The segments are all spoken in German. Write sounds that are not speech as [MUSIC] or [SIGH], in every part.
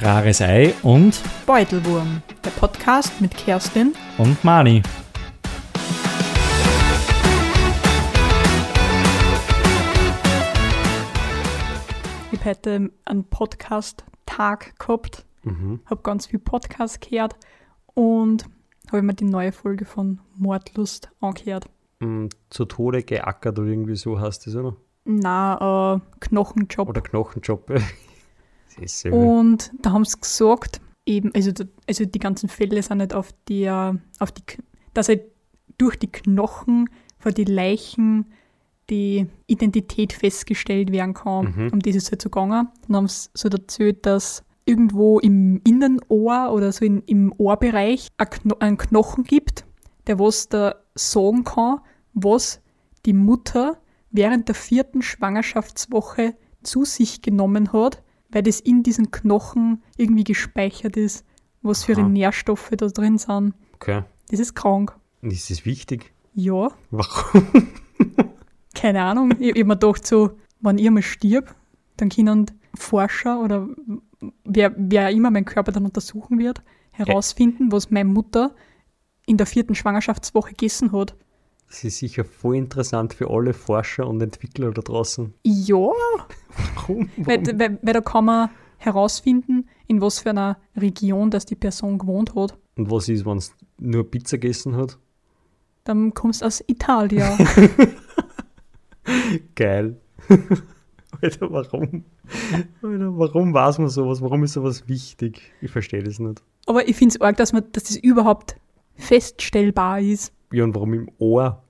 Rares Ei und, Beutelwurm, der Podcast mit Kerstin. und Mani. Ich habe heute einen Podcast-Tag gehabt, Mhm. habe ganz viel Podcasts gehört und habe mir die neue Folge von Mordlust angehört. Mm, Zu Tode geackert oder irgendwie so heißt das, oder? Na, äh, Knochenjob. Oder Knochenjob. [LAUGHS] ist so. Und da haben sie gesagt, eben, also, also die ganzen Fälle sind nicht auf die, äh, auf die, dass halt durch die Knochen von die Leichen die Identität festgestellt werden kann, Mhm. um dieses halt zu gegangen. Dann haben sie so erzählt, dass irgendwo im Innenohr oder so in, im Ohrbereich ein Kno einen Knochen gibt, der was da sagen kann, was die Mutter während der vierten Schwangerschaftswoche zu sich genommen hat, weil das in diesen Knochen irgendwie gespeichert ist, was für Aha. Nährstoffe da drin sind. Okay. Das ist krank. Und Ist das wichtig? Ja, Warum? [LAUGHS] keine Ahnung. Ich, ich mir gedacht, so, wenn ich mal stirb, dann können Forscher oder wer, wer immer meinen Körper dann untersuchen wird, herausfinden, was meine Mutter in der vierten Schwangerschaftswoche gegessen hat. Das ist sicher voll interessant für alle Forscher und Entwickler da draußen. Ja, Warum? weil, weil, weil da kann man herausfinden, in was für einer Region das die Person gewohnt hat. Und was ist, wenn es nur Pizza gegessen hat? Dann kommst du aus Italien. [LAUGHS] Geil. [LAUGHS] Alter, warum? Alter, warum weiß man sowas? Warum ist sowas wichtig? Ich verstehe das nicht. Aber ich finde es arg, dass, man, dass das überhaupt feststellbar ist. Ja, und warum im Ohr?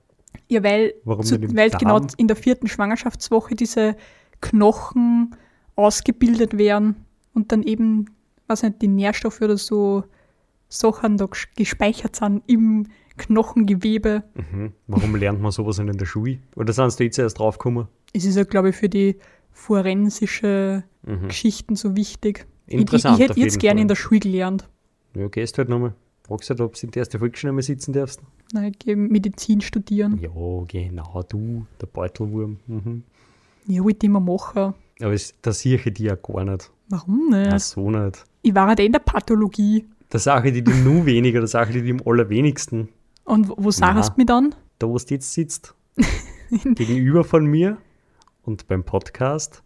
Ja, weil, Warum zu, weil genau in der vierten Schwangerschaftswoche diese Knochen ausgebildet werden und dann eben, weiß nicht, die Nährstoffe oder so Sachen da ges- gespeichert sind im Knochengewebe. Mhm. Warum lernt man sowas in der Schule? Oder sind du jetzt erst draufgekommen? Es ist ja, glaube ich, für die forensische Mhm. Geschichten so wichtig. Interessant. ich, ich, ich hätte jetzt gerne in der Schule gelernt. Ja, gehst halt nochmal. Fragst halt, ob du in der ersten Volksschule mal sitzen darfst. Nein, ich gehe Medizin studieren. Ja, genau, du, der Beutelwurm. Mhm. Ja, wollte ich immer machen. Aber es, da sehe ich die ja gar nicht. Warum nicht? Ja. so nicht. Ich war halt eh in der Pathologie. Da sage ich die, die nur [LAUGHS] weniger, da sage ich die im allerwenigsten. Und wo, wo sagst du mich dann? Da, wo du jetzt sitzt, [LAUGHS] gegenüber von mir und beim Podcast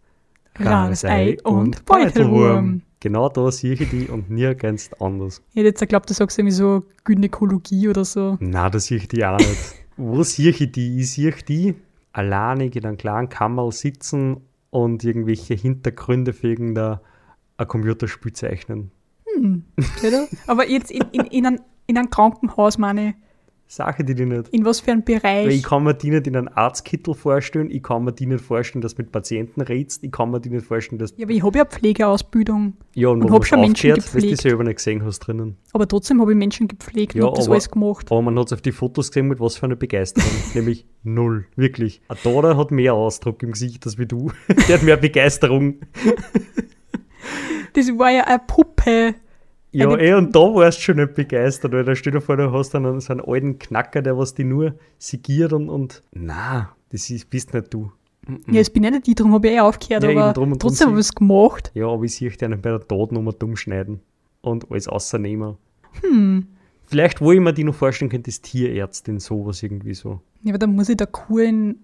Rares Ei und Beutelwurm. Genau da sehe ich die und nirgends anders. Ich hätte jetzt geglaubt, du sagst irgendwie so Gynäkologie oder so. Na, da sehe ich die auch nicht. Wo sehe ich die? Ich sehe die alleinig in einem kleinen Kammerl sitzen und irgendwelche Hintergründe für irgendein ein Computerspiel zeichnen. Oder? Aber jetzt in, in, in, ein, in einem Krankenhaus, meine ich. Sache die die nicht. In was für einem Weil ich Bereich? kann mir die nicht in einen Arztkittel vorstellen, ich kann mir die nicht vorstellen, dass du mit Patienten redst, ich kann mir die nicht vorstellen, dass Ja, aber ich habe ja Pflegeausbildung. ja, und, und wo hab man's schon Menschen aufgehört, weil du gepflegt. selber nicht gesehen hast drinnen. Aber trotzdem habe ich Menschen gepflegt Ja, und hab das aber- alles gemacht. Aber man hat es auf die Fotos gesehen mit was für einer Begeisterung. [LAUGHS] Nämlich null. Wirklich. Ein Dora hat mehr Ausdruck im Gesicht als wie du. [LAUGHS] Der hat mehr Begeisterung. Das war ja eine Puppe. Ja, Eine- eh, und da warst du schon nicht begeistert, weil da steht dir vor, du hast dann einen- so einen alten Knacker, der was die nur sigiert und, und. Na, das ist, bist nicht du. Ja, jetzt bin ich nicht die, darum habe ich eh aufgehört, Ja, aber drum trotzdem habe ich es gemacht. Ja, aber ich sehe dich dann bei der Todnummer dumm schneiden und alles außernehmen. Hm. Vielleicht, wo ich mir die noch vorstellen könnte, ist Tierärztin, sowas irgendwie so. Ja, aber dann muss ich der Kuh in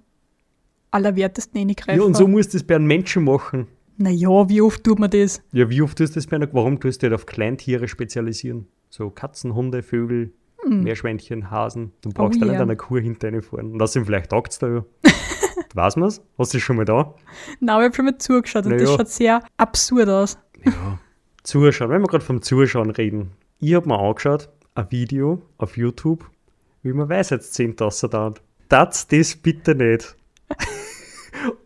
allerwertesten reingreifen. Ja, und so musst du das bei einem Menschen machen. Naja, wie oft tut man das? Ja, wie oft tust du das einer, warum tust du dich auf Kleintiere spezialisieren? So Katzen, Hunde, Vögel, Meerschweinchen, Hasen. Du brauchst Hm. Oh da ja. nicht einer Kuh hinter eine fahren. Und außerdem vielleicht taugt es da ja. [LAUGHS] Weiß man's? Hast du das schon mal da? Nein, ich habe schon mal zugeschaut und Na das schaut sehr absurd aus. Ja. Zuschauen, wenn wir gerade vom Zuschauen reden. Ich habe mir angeschaut, ein Video auf YouTube, wie man Weisheitszähne tassen da. Das das bitte nicht.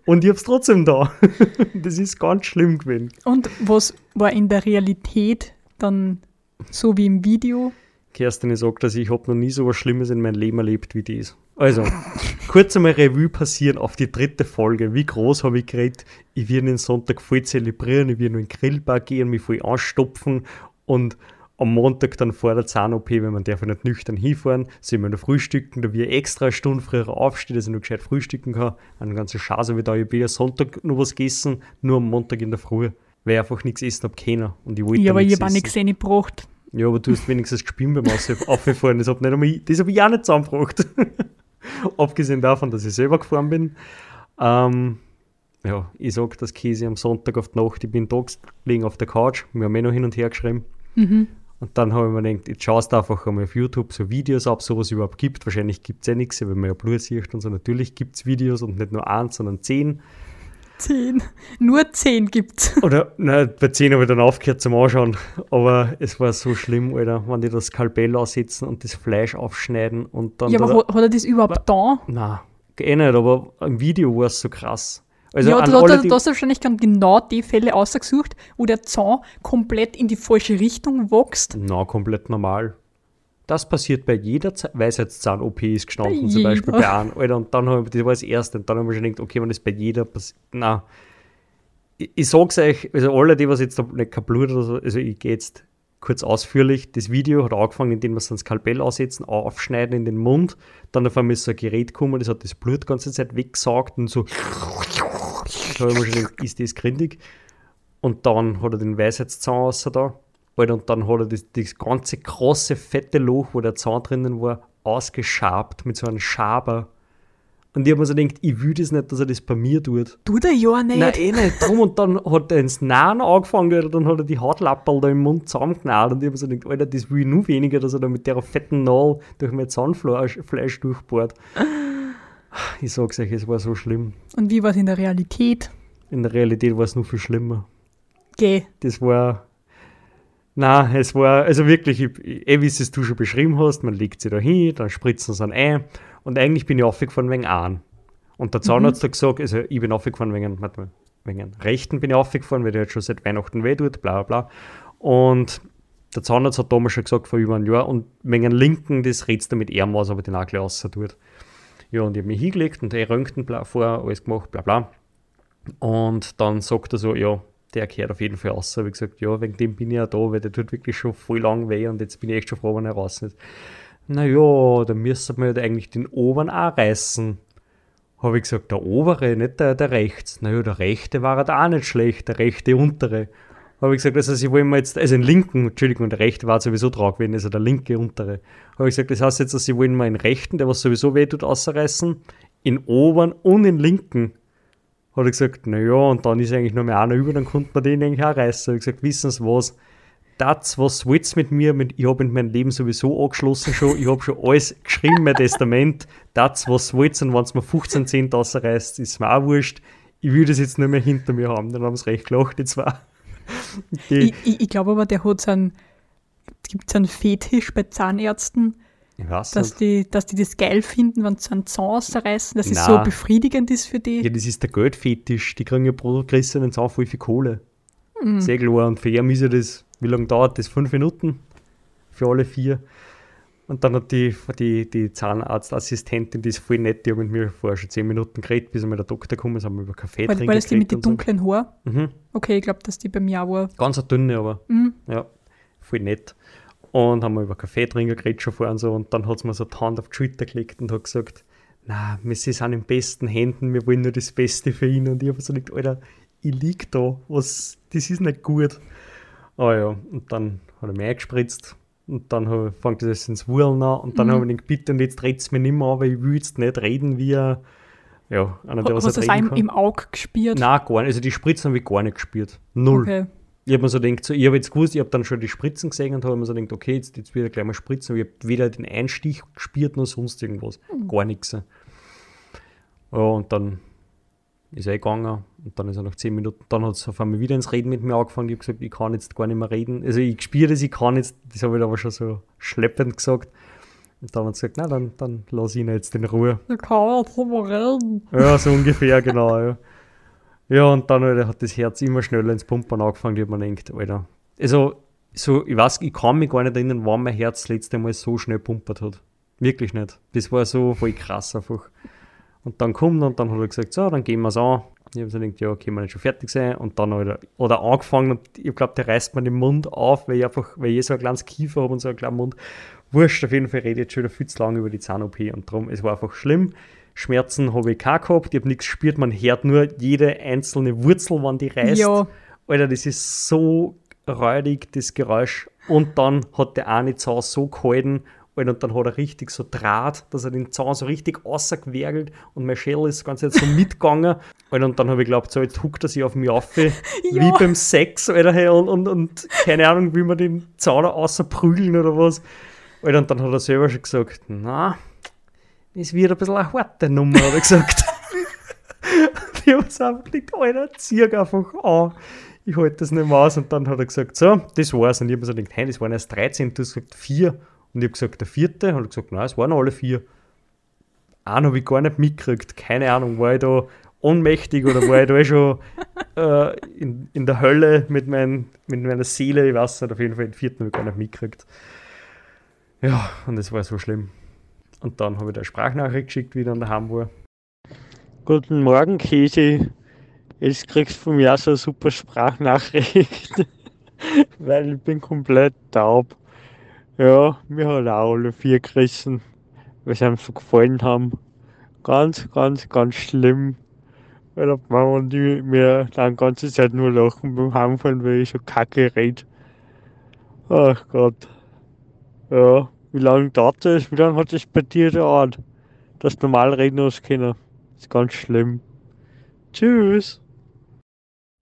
Und ich hab's trotzdem da. [LAUGHS] Das ist ganz schlimm gewesen. Und was war in der Realität dann so wie im Video? Kerstin sagt, dass ich habe noch nie so was Schlimmes in meinem Leben erlebt wie das. Also, [LAUGHS] kurz einmal Revue passieren auf die dritte Folge. Wie groß habe ich geredet? Ich will den Sonntag voll zelebrieren, ich will nur in den Grillbar gehen, mich voll anstopfen und am Montag dann vor der Zahn-OP, wenn man darf nicht nüchtern hinfahren, sind wir noch frühstücken, da wir extra eine Stunde früher aufstehen, dass ich noch gescheit frühstücken kann. Eine ganze Chance wie da, ich habe ja Sonntag noch was gegessen, nur am Montag in der Früh. weil ich einfach nichts essen habe können. Und ich wollte Ja, aber ich habe auch nichts reingebracht. Ja, aber du hast wenigstens gespielt beim Auffahren. Das [LAUGHS] habe hab ich auch nicht zusammengebracht. [LAUGHS] Abgesehen davon, dass ich selber gefahren bin. Ähm, ja, ich sag das Käse am Sonntag auf die Nacht. Ich bin da gelegen auf der Couch. Wir haben eh noch hin und her geschrieben. Mhm. Und dann habe ich mir gedacht, jetzt schaust du einfach einmal auf YouTube so Videos ab, so was es überhaupt gibt. Wahrscheinlich gibt es ja nichts, weil man ja Blut sieht und so. Natürlich gibt es Videos und nicht nur eins, sondern zehn. Zehn. [LAUGHS] Nur zehn gibt's. [LAUGHS] Oder, nein, bei 10 habe ich dann aufgehört zum Anschauen. Aber es war so schlimm, Alter, wenn die das Skalpell aussetzen und das Fleisch aufschneiden und dann. Ja, aber da, hat, hat er das überhaupt da? Nein, eh nicht, aber im Video war es so krass. Also ja, du, alle, du, die, du hast wahrscheinlich genau die Fälle ausgesucht, wo der Zahn komplett in die falsche Richtung wächst. Na, komplett normal. Das passiert bei jeder Ze- Weisheitszahn-OP ist gestanden, zum Beispiel bei einem. Alter, und dann habe ich, das war das erste, und dann habe ich mir schon gedacht, okay, wenn das bei jeder passiert, na. Ich, ich sag's euch, also alle, die was jetzt da nicht Blut oder so, also ich gehe jetzt kurz ausführlich. Das Video hat angefangen, indem wir so ein Skalpell aussetzen, aufschneiden in den Mund, dann auf einmal ist so ein Gerät gekommen, das hat das Blut die ganze Zeit weggesaugt und so. Habe ich mir schon gedacht, ist das grindig? Und dann hat er den Weisheitszahn raus da. Alter, und dann hat er das, das ganze große, fette Loch, wo der Zahn drinnen war, ausgeschabt mit so einem Schaber. Und ich habe mir so gedacht, ich will das nicht, dass er das bei mir tut. Tut er ja nicht. Nein, eh nicht. Drum und dann hat er ins Nahen angefangen, Alter, dann hat er die Hautlapperl da im Mund zusammengenäht und ich habe mir so gedacht, Alter, das will ich nur weniger, dass er da mit der fetten Nadel durch mein Zahnfleisch Fleisch durchbohrt. Ich sag's euch, es war so schlimm. Und wie war es in der Realität? In der Realität war es nur viel schlimmer. Geh. das war. Na, es war, also wirklich, ich, eh, wie es du schon beschrieben hast, man legt sie da hin, dann spritzen sie dann ein. Und eigentlich bin ich aufgefahren wegen an. Und der Zahnarzt hat gesagt, also ich bin aufgefahren wegen, warte wegen einem rechten bin ich aufgefahren, weil der hat schon seit Weihnachten weh tut, bla bla bla. Und der Zahnarzt hat damals schon gesagt, vor über einem Jahr, und wegen einem linken, das redst du mit ihm aus, aber den auch gleich raus tut. Ja, und ich habe mich hingelegt und er Röntgen vor, alles gemacht, bla bla. Und dann sagt er so, ja, der gehört auf jeden Fall raus. Habe ich gesagt, ja, wegen dem bin ich ja da, weil der tut wirklich schon voll lang weh und jetzt bin ich echt schon froh, wenn er raus ist. Naja, dann müsste man halt eigentlich den oberen auch reißen. Habe ich gesagt, der obere, nicht der, der rechts. Naja, der rechte war halt auch nicht schlecht, der rechte untere. Habe ich gesagt, also sie wollen mir jetzt, also den linken, Entschuldigung, der rechte war sowieso drauf gewesen, also der linke untere. Habe ich gesagt, das heißt jetzt, dass sie wollen mir den rechten, der was sowieso weh tut, ausreißen, in oberen und in linken. Hat er gesagt, naja, und dann ist eigentlich nur mehr einer über, dann konnte man den eigentlich auch reißen. Habe ich gesagt, wissen Sie was? Das, was willt's mit mir? Mit, ich habe in meinem Leben sowieso angeschlossen schon. Ich habe schon alles geschrieben, mein Testament. Das, was willt's, und wenn es mir 15 Cent rausreißt, ist mir auch wurscht. Ich will das jetzt nicht mehr hinter mir haben. Dann haben sie recht gelacht, die zwei. Ich, ich, ich glaube aber, der hat so einen, gibt so einen Fetisch bei Zahnärzten, dass nicht. die, dass die das geil finden, wenn sie einen Zahn ausreißen, dass es so befriedigend ist für die. Ja, das ist der Geldfetisch. Die kriegen ja pro gerissenen Zahn voll viel Kohle. Mhm. Sehr klar. Und für ihn ist ja das, wie lange dauert das? Fünf Minuten? Für alle vier. Und dann hat die, die, die Zahnarztassistentin, die ist voll nett, die hat mit mir vorher schon zehn Minuten geredet, bis einmal der Doktor gekommen ist, haben wir über Kaffee Weil, trinken weil das die mit den dunklen Haaren. so. Mhm. Okay, ich glaube, dass die bei mir auch war. Ganz eine dünne, aber Mhm. ja, voll nett. Und haben wir über Kaffee trinken geredet schon vorher und so. Und dann hat sie mir so die Hand auf die Schulter gelegt und hat gesagt, na, wir sind in besten Händen, wir wollen nur das Beste für ihn. Und ich habe so gedacht, Alter, ich lieg da, was, das ist nicht gut. Aber ja, und dann hat er mich eingespritzt. Und dann fängt das ins Wurlen an. Und dann Mhm. habe ich gedacht, bitte, und jetzt dreht es mir nicht mehr an, weil ich will jetzt nicht reden wie ein, ja, einer, der was Hast du das reden im, Auge gespürt? Nein, gar nicht. Also die Spritzen habe ich gar nicht gespürt. Null. Okay. Ich habe mir so gedacht, so, ich habe jetzt gewusst, ich habe dann schon die Spritzen gesehen und habe mir so gedacht, okay, jetzt, jetzt wieder gleich mal spritzen. Aber ich habe weder den Einstich gespürt noch sonst irgendwas. Gar nichts. Ja, und dann ist er gegangen und dann ist er nach 10 Minuten, dann hat es auf einmal wieder ins Reden mit mir angefangen. Ich habe gesagt, ich kann jetzt gar nicht mehr reden. Also ich spüre das, ich kann jetzt, das habe ich aber schon so schleppend gesagt. Und dann hat sie gesagt, na dann, dann lass ihn jetzt in Ruhe. Da kann man jetzt mal reden. Ja, so ungefähr, genau, ja. Ja, und dann Alter, hat das Herz immer schneller ins Pumpen angefangen, ich hab mir gedacht, Alter. Also, so, ich weiß, ich kann mich gar nicht erinnern, wann mein Herz das letzte Mal so schnell pumpert hat. Wirklich nicht. Das war so voll krass einfach. Und dann kommt er und dann hat er gesagt, so, dann gehen wir es an. Ich habe so gedacht, ja, können wir nicht schon fertig sein? Und dann hat er, oder angefangen und ich glaube, der reißt mir den Mund auf, weil ich einfach, weil ich so ein kleines Kiefer habe und so einen kleinen Mund. Wurscht, auf jeden Fall rede ich jetzt schon wieder viel zu lange über die Zahn-OP und darum, es war einfach schlimm. Schmerzen habe ich keine gehabt, ich habe nichts gespürt, man hört nur jede einzelne Wurzel, wann die reißt. Ja, Alter, das ist so räudig, das Geräusch. Und dann hat der eine Zahn so gehalten, Alter, und dann hat er richtig so Draht, dass er den Zahn so richtig außergewergelt und mein Schädel ist ganz jetzt so mitgegangen. [LAUGHS] Alter, und dann habe ich geglaubt, so jetzt huckt er sich auf mich auf, wie [LAUGHS] Ja. beim Sex, Alter, hey, und, und, und keine Ahnung, wie man den Zahn außer prügeln oder was. Alter, und dann hat er selber schon gesagt, na, das wird ein bisschen eine harte Nummer, hat er gesagt. ich habe es einfach gedacht, Alter, zieh einfach an. Ich halte das nicht mehr aus. Und dann hat er gesagt, so, das war's. Und ich habe mir so gedacht, hey, das waren erst 13, du hast gesagt 4. Und ich habe gesagt, der vierte. Und er hat gesagt, nein, es waren alle vier. Einen habe ich gar nicht mitgekriegt. Keine Ahnung, war ich da ohnmächtig oder war ich da eh schon [LAUGHS] äh, in, in der Hölle mit, mein, mit meiner Seele? Ich weiß nicht, auf jeden Fall den vierten habe ich gar nicht mitgekriegt. Ja, und das war so schlimm. Und dann habe ich da eine Sprachnachricht geschickt, wie ich dann daheim war. Guten Morgen, Käse. Jetzt kriegst du von mir auch so eine super Sprachnachricht, [LAUGHS] weil ich bin komplett taub. Ja, mir hat auch alle vier gerissen, sie einem so gefallen haben. Ganz, ganz, ganz schlimm. Weil die Mama und ich mir dann die ganze Zeit nur lachen beim Heimfahren, weil ich so kacke red. Ach Gott. Ja, wie lange dauert das? Wie lange hat das bei dir gedauert, dass du normal reden hast können? ist ganz schlimm. Tschüss.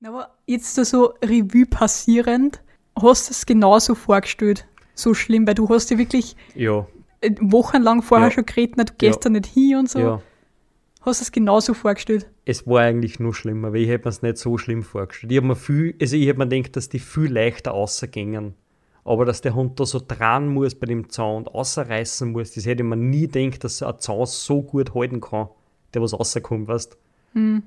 Aber jetzt so Revue passierend, hast du es genauso vorgestellt. So schlimm, weil du hast ja wirklich Ja, äh, wochenlang vorher Ja. schon geredet, na, du gehst Ja. da nicht hin und so. ja. Hast du es genauso vorgestellt. Es war eigentlich nur schlimmer, weil ich hätte mir es nicht so schlimm vorgestellt. Ich habe mir viel, also ich habe mir gedacht, dass die viel leichter rausgängen. Aber dass der Hund da so dran muss bei dem Zaun und rausreißen muss, das hätte ich mir nie gedacht, dass ein Zaun so gut halten kann, der was rauskommt, weißt Hm.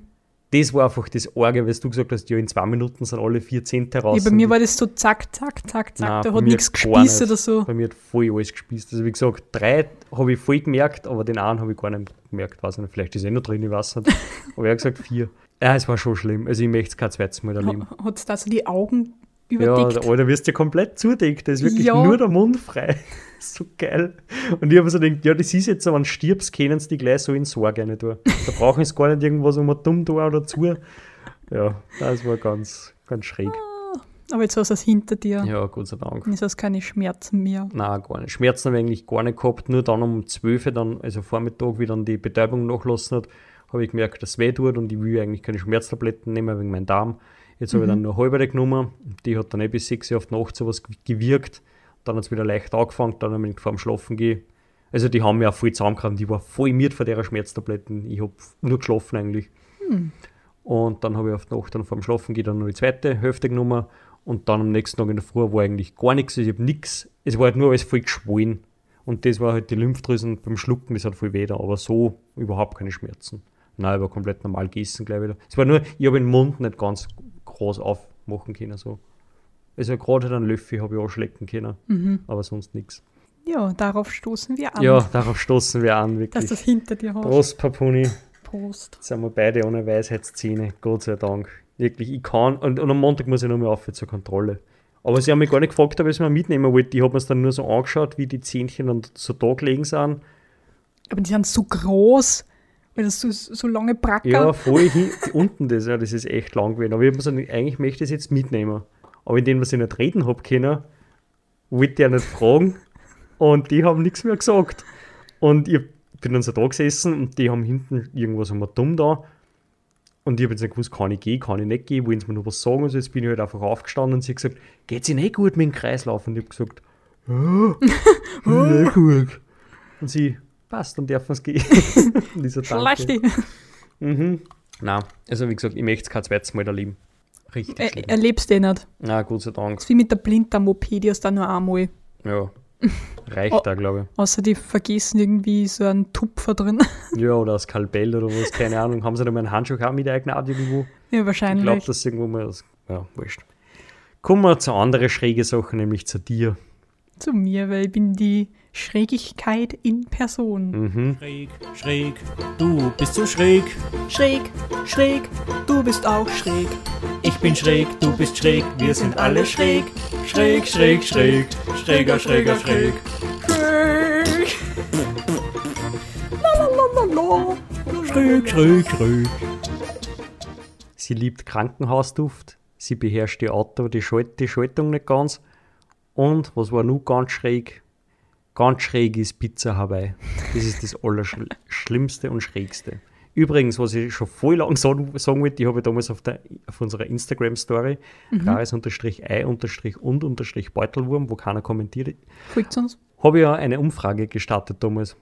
Das war einfach das Arge, weil du gesagt hast, ja, in zwei Minuten sind alle vier Zehnte raus. Ja, bei mir war das so zack, zack, zack, zack. Nein, da hat nichts gespießt nicht. oder so. Bei mir hat voll alles gespießt. Also wie gesagt, drei habe ich voll gemerkt, aber den einen habe ich gar nicht gemerkt. Weiß nicht, vielleicht ist er noch drin, ich weiß nicht. [LAUGHS] aber er hat gesagt vier. Ja, es war schon schlimm. Also ich möchte es kein zweites Mal erleben. Hat es da so die Augen Ja, überdeckt? der Alter, wirst du komplett zudeckt. Da ist wirklich Ja. nur der Mund frei. [LAUGHS] so geil. Und ich habe so gedacht, ja, das ist jetzt, wenn du stirbst, können sie die gleich so in Sorge nicht tun. Da brauchen sie gar nicht irgendwas um ein dumm da oder zu. Ja, das war ganz, ganz schräg. Aber jetzt hast du es hinter dir. Ja, Gott sei Dank. Jetzt hast du keine Schmerzen mehr. Nein, gar nicht. Schmerzen habe ich eigentlich gar nicht gehabt. Nur dann um 12 Uhr, dann, also Vormittag, wie dann die Betäubung nachgelassen hat, habe ich gemerkt, dass es weh tut und ich will eigentlich keine Schmerztabletten nehmen wegen meinem Darm. Jetzt habe ich dann nur eine halbe genommen. Die hat dann eh bis 6 Uhr auf die Nacht sowas gewirkt. Dann hat es wieder leicht angefangen, dann habe ich vor dem Schlafen gehen. Also die haben mir auch voll zusammengekommen. Die war voll miert von der Schmerztabletten. Ich habe nur geschlafen eigentlich. Und dann habe ich auf die Nacht dann vor dem Schlafen gehen dann noch die zweite Hälfte genommen. Und dann am nächsten Tag in der Früh war eigentlich gar nichts. Ich habe nichts. Es war halt nur alles voll geschwollen. Und das war halt die Lymphdrüsen beim Schlucken, das hat voll weh da. Aber so überhaupt keine Schmerzen. Nein, ich war komplett normal gegessen gleich wieder. Es war nur, ich habe den Mund nicht ganz groß aufmachen können. So. Also gerade einen Löffel habe ich anschlecken können, Mhm. aber sonst nichts. Ja, darauf stoßen wir an, Ja, darauf stoßen wir an, dass wirklich. das hinter dir hast. Prost, Papuni. Prost. Jetzt sind wir beide ohne Weisheitszähne, Gott sei Dank. Wirklich, ich kann, und, und am Montag muss ich noch mal auf zur Kontrolle. Aber sie haben mich gar nicht gefragt, ob ich es mir mitnehmen wollte. Ich habe mir es dann nur so angeschaut, wie die Zähnchen dann so da gelegen sind. Aber die sind so groß, weil das so, so lange Bracker. Ja, voll hin, unten das, ja, das ist echt lang gewesen. Aber ich habe gedacht, eigentlich möchte ich es jetzt mitnehmen. Aber indem was ich nicht reden habe können, wollte ich ja nicht fragen. Und die haben nichts mehr gesagt. Und ich bin dann so da gesessen und die haben hinten irgendwas um dumm da. Und ich habe jetzt nicht gewusst, kann ich gehen, kann ich nicht gehen, wollen sie mir noch was sagen? Also jetzt bin ich halt einfach aufgestanden und sie hat gesagt, geht's Ihnen nicht gut mit dem Kreislauf? Und ich habe gesagt, [LAUGHS] ja, [LAUGHS] nicht gut. Und sie, passt, dann dürfen wir es gehen. ich. Schlechte. Mhm. Nein, also wie gesagt, ich möchte es kein zweites Mal erleben. Richtig Er, schlimm. erlebst du nicht. Na, Gott sei Dank. Das ist wie mit der Blinddarm-OP, die hast du nur einmal. Ja. [LAUGHS] Reicht Oh. da, glaube Außer die vergessen irgendwie so einen Tupfer drin. ich. [LAUGHS] Ja, oder das Kalbell oder was, keine Ahnung. Haben sie da mal einen Handschuh auch mit eingenaht irgendwo? ja, Ich glaube, wahrscheinlich. dass irgendwo mal das. Ja, wurscht. Kommen wir zu anderen schräge Sachen, nämlich zu dir. Zu mir, weil ich bin die Schrägigkeit in Person. Mhm. Schräg, schräg, du bist so schräg. Schräg, schräg, du bist auch schräg. Ich bin schräg, du bist schräg, wir sind alle schräg. Schräg, schräg, schräg, schräger, schräger, schräg. Schräg. Schräg, schräg, schräg. Sie liebt Krankenhausduft. sie beherrscht die Auto, die, Schalt, die Schaltung nicht ganz. Und was war nur ganz schräg? Ganz schräg ist Pizza Hawaii. Das ist das Allerschlimmste und Schrägste. Übrigens, was ich schon voll lang sagen, sagen wollte, die habe ich damals auf, der, auf unserer Instagram-Story, mhm. rares-ei-und-beutelwurm, wo keiner kommentiert, Folgt uns. habe ich ja eine Umfrage gestartet damals,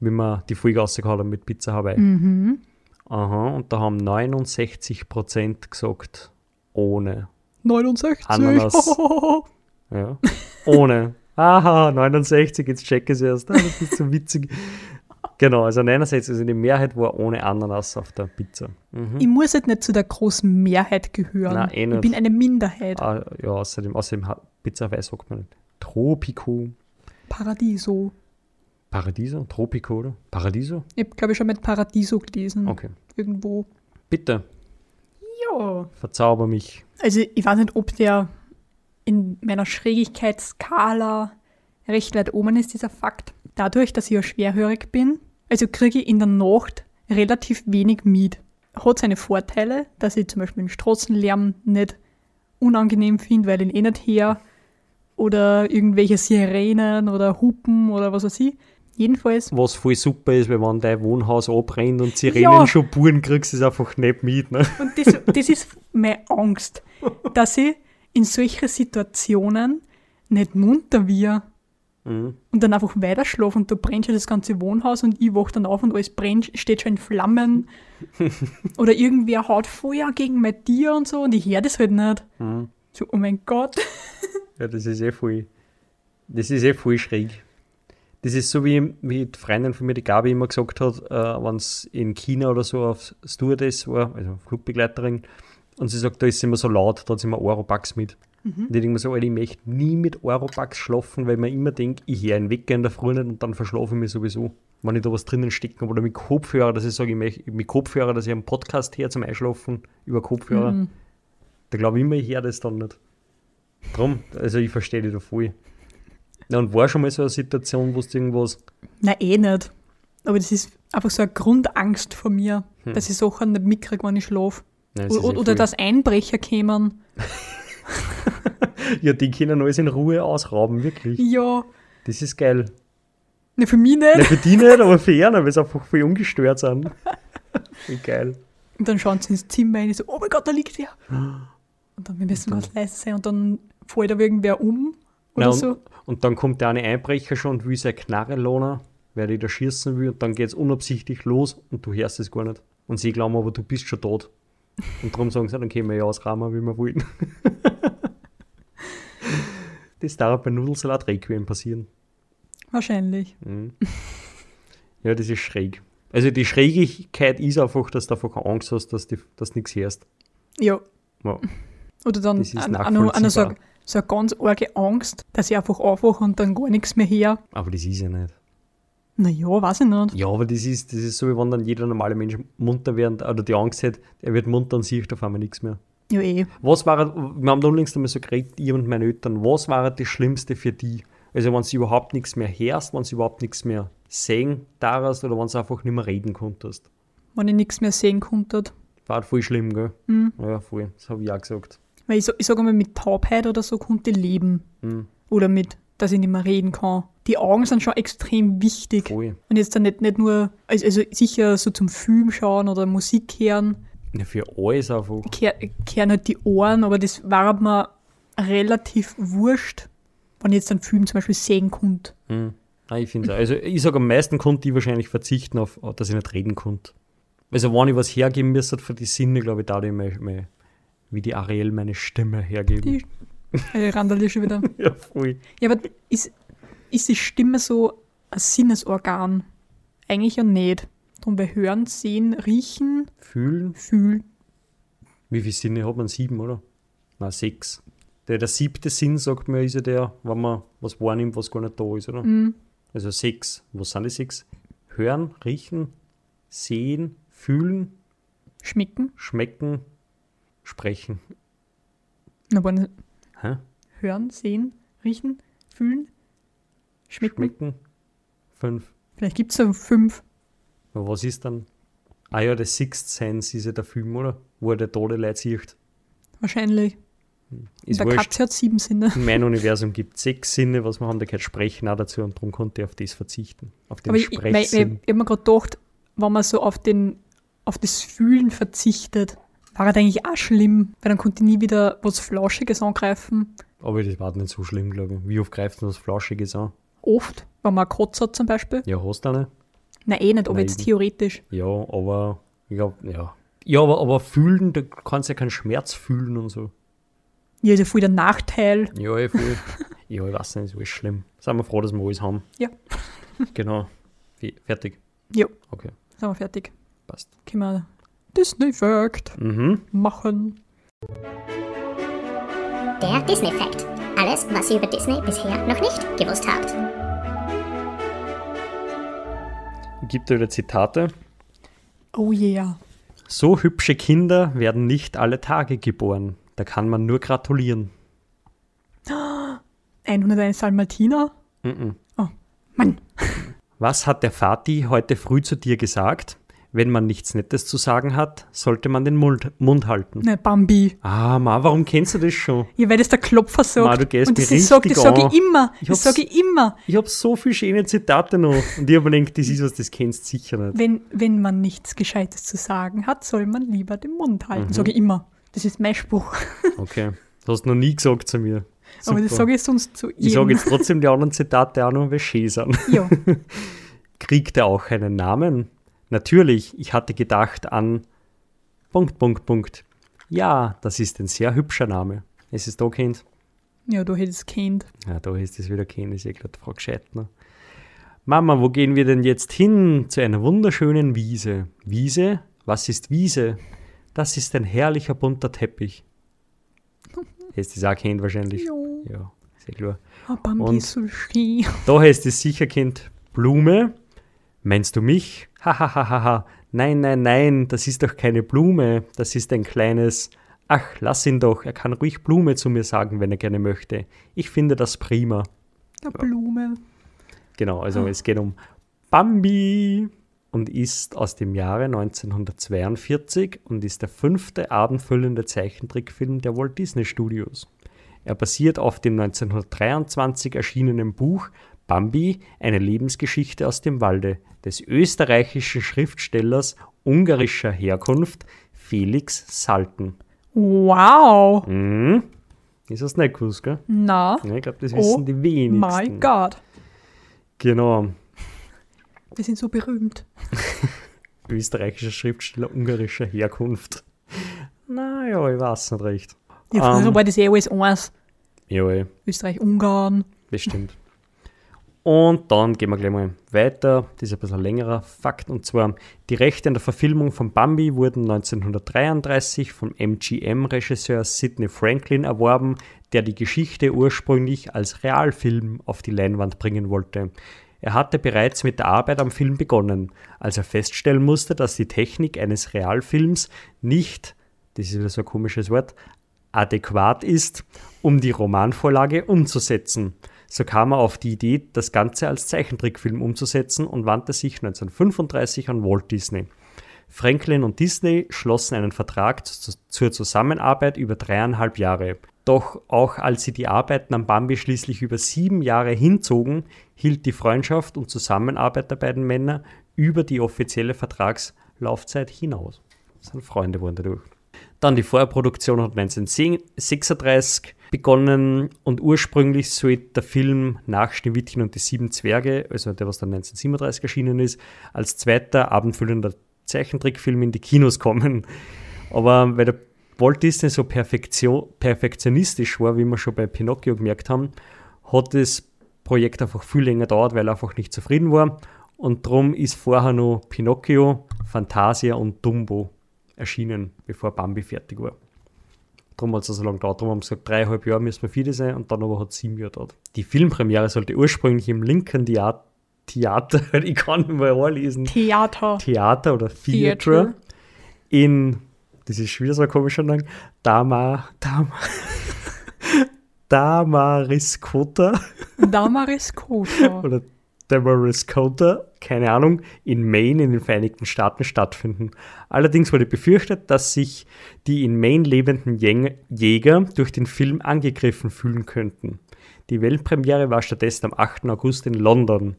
wie wir die Folge rausgehauen haben mit Pizza Hawaii. Mhm. Aha, und da haben 69% gesagt, ohne. 69. Ananas. [LAUGHS] Ja, ohne. Aha, 69, jetzt check ich es erst. Ah, Das ist so witzig. Genau, also 69, also die Mehrheit war ohne Ananas auf der Pizza. Mhm. Ich muss halt nicht zu der großen Mehrheit gehören. Nein, eh ich bin eine Minderheit. Ah, ja, außerdem, außerdem hat Pizza Hawaii sagt man nicht. Tropico. Paradiso. Paradiso? Tropico, oder? Paradiso? Ich habe, glaube ich, schon mit Paradiso gelesen. Okay. Irgendwo. Bitte, Ja. verzauber mich. Also ich weiß nicht, ob der in meiner Schrägigkeitsskala recht weit oben ist, dieser Fakt. Dadurch, dass ich ja schwerhörig bin, also kriege ich in der Nacht relativ wenig mit. Hat seine Vorteile, dass ich zum Beispiel den Straßenlärm nicht unangenehm finde, weil ich ihn eh nicht her oder irgendwelche Sirenen oder Hupen oder was weiß ich. Jedenfalls, Was voll super ist, wenn dein Wohnhaus abbrennt und Sirenen Ja. schon Buren kriegst, ist einfach nicht mit. Ne? und das, das ist meine Angst, dass ich in solchen Situationen nicht munter wir Mhm. und dann einfach weiter schlafe und da brennt schon das ganze Wohnhaus und ich wach dann auf und alles brennt, steht schon in Flammen. [LAUGHS] Oder irgendwer haut Feuer gegen mein Tier und so und ich höre das halt nicht. Mhm. So, oh mein Gott. [LAUGHS] Ja, das ist eh voll. Das ist eh voll schräg. Das ist so wie, wie die Freundin von mir, die Gabi, immer gesagt hat, äh, wenn es in China oder so auf Stewardess war, also Flugbegleiterin, und sie sagt, da ist es immer so laut, da hat sie immer Europax mit. Und ich denke mir so, Alter, ich möchte nie mit Europax schlafen, weil man immer denkt, ich höre einen Wecker in der Früh nicht und dann verschlafe ich mich sowieso. Wenn ich da was drinnen stecken oder mit Kopfhörer, dass ich sage, ich möchte mit Kopfhörer, dass ich einen Podcast her zum Einschlafen über Kopfhörer, Mhm. da glaube ich immer, ich höre das dann nicht. Drum, also ich verstehe dich da voll. Ja, und war schon mal so eine Situation, wo du irgendwas. Nein, eh nicht. Aber das ist einfach so eine Grundangst von mir, Hm. dass ich Sachen nicht mitkriege, wenn ich schlafe. Nein, Oder, eh oder voll- dass Einbrecher kämen. [LAUGHS] Ja, die können alles in Ruhe ausrauben, wirklich. Ja, Das ist geil. ne, für mich Nein, nicht. für die nicht, [LAUGHS] aber für ihn, weil sie einfach voll ungestört sind. [LAUGHS] Wie geil. Und dann schauen sie ins Zimmer rein, ich so, oh mein Gott, da liegt er. [GASPS] Und dann, wir müssen ganz leise sein und dann fällt da irgendwer um oder und, so. und dann kommt der eine Einbrecher schon und will seine Knarre lohnen, weil er da schießen will, und dann geht es unabsichtlich los und du hörst es gar nicht. Und sie glauben aber, du bist schon tot. Und darum sagen sie, dann können wir ja ausrahmen, wie wir wollen. das darf bei Nudelsalat Requiem passieren. Wahrscheinlich. Mhm. Ja, das ist schräg. Also die Schrägigkeit ist einfach, dass du einfach Angst hast, dass du dass nichts hörst. Ja. Ja. Oder dann Das ist an, an, an so, so eine ganz arge Angst, dass ich einfach aufwache und dann gar nichts mehr her. Aber das ist ja nicht. Naja, weiß ich nicht. Ja, aber das ist, das ist so, wie wenn dann jeder normale Mensch munter wird oder die Angst hat, er wird munter und sieht auf einmal nichts mehr. Ja, eh. Was war, wir haben da unlängst einmal so geredet, ich und meine Eltern, was war das Schlimmste für die? Also wenn sie überhaupt nichts mehr hörst, wenn sie überhaupt nichts mehr sehen darfst oder wenn sie einfach nicht mehr reden konntest. Wenn ich nichts mehr sehen konnte. War halt voll schlimm, gell? Mhm. Ja, voll. Das habe ich auch gesagt. Weil ich, ich sage mal, mit Taubheit oder so konnte ich leben. Mhm. Oder mit, dass ich nicht mehr reden kann. Die Augen sind schon extrem wichtig. Voll. Und jetzt dann nicht, nicht nur, also, also sicher so zum Film schauen oder Musik hören, Ja, für alles einfach. kehr- kehren halt die Ohren, aber das war mir relativ wurscht, wenn ich jetzt einen Film zum Beispiel sehen konnte. Mhm. Nein, ich finde Also ich sage, am meisten konnte ich wahrscheinlich verzichten auf, dass ich nicht reden konnte. Also wenn ich was hergeben müsste für die Sinne, glaube ich, da ich mein, mein, wie die Ariel meine Stimme hergeben. Die [LAUGHS] äh, Randall schon wieder. ja, voll. Ja, aber ist, ist die Stimme so ein Sinnesorgan? Eigentlich ja nicht. Darum bei Hören, Sehen, Riechen, Fühlen. Fühlen. Wie viele Sinne hat man? Sieben, oder? Na, sechs. Der, der siebte Sinn, sagt man, ist ja der, wenn man was wahrnimmt, was gar nicht da ist, oder? Mhm. Also sechs. Was sind die sechs? Hören, riechen, sehen, fühlen, Schmecken. schmecken, sprechen. Na, waren Hä? Hören, Sehen, Riechen, Fühlen, Schmecken. Schmecken. Fünf. Vielleicht gibt es so fünf. Aber was ist dann? Ah ja, der Sixth Sense ist ja der Film, oder? Wo er der tote Leute sieht. Wahrscheinlich. Ist der wurscht. Katze hat sieben Sinne. In meinem Universum gibt es sechs Sinne, was wir haben, da gehört Sprechen auch dazu und darum konnte ich auf das verzichten. Auf den Aber ich, ich, ich, ich habe mir gerade gedacht, wenn man so auf, den, auf das Fühlen verzichtet, war das eigentlich auch schlimm, weil dann konnte ich nie wieder was Flauschiges angreifen. Aber das war nicht so schlimm, glaube ich. Wie oft greift man was Flauschiges an? Oft, wenn man Kotz hat zum Beispiel. Ja, hast du eine? Nein, eh nicht, aber Nein. jetzt theoretisch. Ja, aber ich glaube, ja. Ja, aber, aber fühlen, da kannst du ja keinen Schmerz fühlen und so. Ja, ist ja voll der Nachteil. Ja, eh voll. ja, ich weiß nicht, ist alles schlimm. Sind wir froh, dass wir alles haben. Ja. [LAUGHS] Genau. Fertig. Ja, Okay, sind wir fertig. passt. Können wir Disney Fact Mhm. machen. Der Disney Fact. Alles, was ihr über Disney bisher noch nicht gewusst habt. Gibt da wieder Zitate. Oh yeah. So hübsche Kinder werden nicht alle Tage geboren. Da kann man nur gratulieren. 101 Salmatina? Mhm. Oh, Mann. Was hat der Vati heute früh zu dir gesagt? Wenn man nichts Nettes zu sagen hat, sollte man den Mund, Mund halten. Ne, Bambi. Ah, Ma, warum kennst du das schon? Ja, weil das der Klopfer sagt. Ma, du gehst und das mir sag, das sage ich immer. Ich das sage ich immer. Ich habe so viele schöne Zitate noch. Und ich habe mir gedacht, das ist was, das kennst du sicher nicht. Wenn, wenn man nichts Gescheites zu sagen hat, soll man lieber den Mund halten. Mhm. Sage ich immer. Das ist mein Spruch. Okay. Das hast du noch nie gesagt zu mir. Aber das Super. sage ich sonst zu jedem. Ich sage jetzt trotzdem die anderen Zitate auch noch, weil schön sind. Ja. [LAUGHS] Kriegt er auch einen Namen? Natürlich, ich hatte gedacht an Punkt, Punkt, Punkt. Ja, das ist ein sehr hübscher Name. Ist es da Kind? ja, du hättest Kind. Ja, da ist es wieder Kind, ist eh gerade Frau Gescheitner. Mama, wo gehen wir denn jetzt hin? Zu einer wunderschönen Wiese. Wiese? Was ist Wiese? Das ist ein herrlicher bunter Teppich. [LAUGHS] Ist das auch Kind wahrscheinlich? Ja. Ja, sehr klar. Oh, Bambi Und- ist so schön. Da heißt es sicher Kind Blume. Meinst du mich? Hahaha. Nein, nein, nein, das ist doch keine Blume. Das ist ein kleines. Ach, lass ihn doch. Er kann ruhig Blume zu mir sagen, wenn er gerne möchte. Ich finde das prima. Eine Blume. Genau, also es geht um Bambi und ist aus dem Jahre 1942 und ist der fünfte abendfüllende Zeichentrickfilm der Walt Disney Studios. Er basiert auf dem 1923 erschienenen Buch Bambi, eine Lebensgeschichte aus dem Walde des österreichischen Schriftstellers ungarischer Herkunft Felix Salten. Wow. Mhm. Ist das nicht gewusst, gell? Na. Ja, ich glaube, das wissen Oh die wenigsten. My God. Genau. Wir sind so berühmt. [LAUGHS] österreichischer Schriftsteller ungarischer Herkunft. Naja, ich weiß nicht recht. Ja, früher Ähm. war das eh alles eins. Ja, eh, Österreich, Ungarn. bestimmt. Und dann gehen wir gleich mal weiter. Das ist ein bisschen längerer Fakt. Und zwar, die Rechte an der Verfilmung von Bambi wurden 1933 vom MGM-Regisseur Sidney Franklin erworben, der die Geschichte ursprünglich als Realfilm auf die Leinwand bringen wollte. Er hatte bereits mit der Arbeit am Film begonnen, als er feststellen musste, dass die Technik eines Realfilms nicht, das ist wieder so ein komisches Wort, adäquat ist, um die Romanvorlage umzusetzen. So kam er auf die Idee, das Ganze als Zeichentrickfilm umzusetzen und wandte sich 1935 an Walt Disney. Franklin und Disney schlossen einen Vertrag zu, zur Zusammenarbeit über dreieinhalb Jahre. Doch auch als sie die Arbeiten am Bambi schließlich über sieben Jahre hinzogen, hielt die Freundschaft und Zusammenarbeit der beiden Männer über die offizielle Vertragslaufzeit hinaus. Das sind Freunde wurden dadurch. Dann die Vorproduktion hat 1936 begonnen und ursprünglich sollte der Film nach Schneewittchen und die sieben Zwerge, also der, was dann 1937 erschienen ist, als zweiter abendfüllender Zeichentrickfilm in die Kinos kommen. Aber weil der Walt Disney so Perfektion, perfektionistisch war, wie wir schon bei Pinocchio gemerkt haben, hat das Projekt einfach viel länger gedauert, weil er einfach nicht zufrieden war. Und darum ist vorher noch Pinocchio, Fantasia und Dumbo erschienen, bevor Bambi fertig war. Darum hat es so lange gedauert. Darum haben sie gesagt, dreieinhalb Jahre müssen wir viele sein und dann aber hat es sieben Jahre gedauert. Die Filmpremiere sollte ursprünglich im Lincoln Theat- Theater, [LAUGHS] ich kann nicht mehr anlesen, Theater. Theater oder Theater Theater. in, das ist schon wieder so ein komischer Name, Dama, Dama, [LAUGHS] Damariscota Damaris Kota. oder Damariscota keine Ahnung, in Maine in den Vereinigten Staaten stattfinden. Allerdings wurde befürchtet, dass sich die in Maine lebenden Jäger durch den Film angegriffen fühlen könnten. Die Weltpremiere war stattdessen am 8. August in London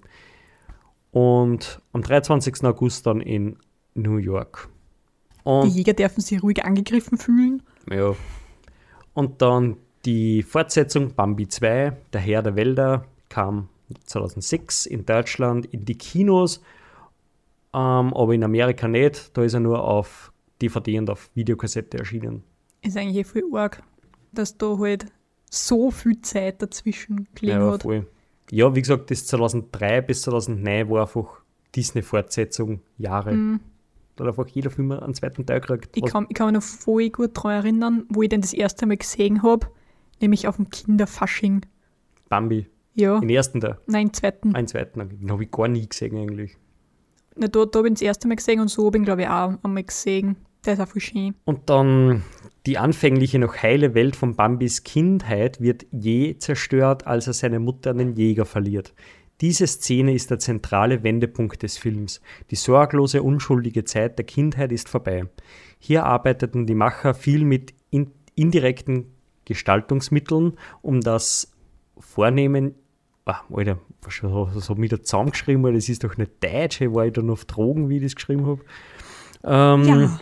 und am 23. August dann in New York. Die Und Jäger dürfen sich ruhig angegriffen fühlen. ja. Und dann die Fortsetzung Bambi 2, Der Herr der Wälder, kam 2006 in Deutschland in die Kinos, ähm, aber in Amerika nicht. Da ist er nur auf DVD und auf Videokassette erschienen. Ist eigentlich eh voll arg, dass da halt so viel Zeit dazwischen gelegen Ja, hat. voll. Ja, wie gesagt, das 2003 bis 2009 war einfach Disney-Fortsetzung Jahre. Mhm. Da hat einfach jeder Film einen zweiten Teil gekriegt. Ich kann, ich kann mich noch voll gut daran erinnern, wo ich den das erste Mal gesehen habe, nämlich auf dem Kinderfasching. Bambi, Ja, den ersten Teil. nein, zweiten. Einen zweiten, den habe ich gar nie gesehen eigentlich. Na, da da habe ich das erste Mal gesehen und so habe ich glaube ich, auch einmal gesehen. Der ist auch voll schön. Und dann die anfängliche noch heile Welt von Bambis Kindheit wird je zerstört, als er seine Mutter an den Jäger verliert. Diese Szene ist der zentrale Wendepunkt des Films. Die sorglose, unschuldige Zeit der Kindheit ist vorbei. Hier arbeiteten die Macher viel mit in indirekten Gestaltungsmitteln, um das Vornehmen. Ah, Alter, was was habe ich da zusammengeschrieben? Alter, Das ist doch nicht Deutsch, hey, war ich da noch auf Drogen, wie ich das geschrieben habe? Ähm, Ja,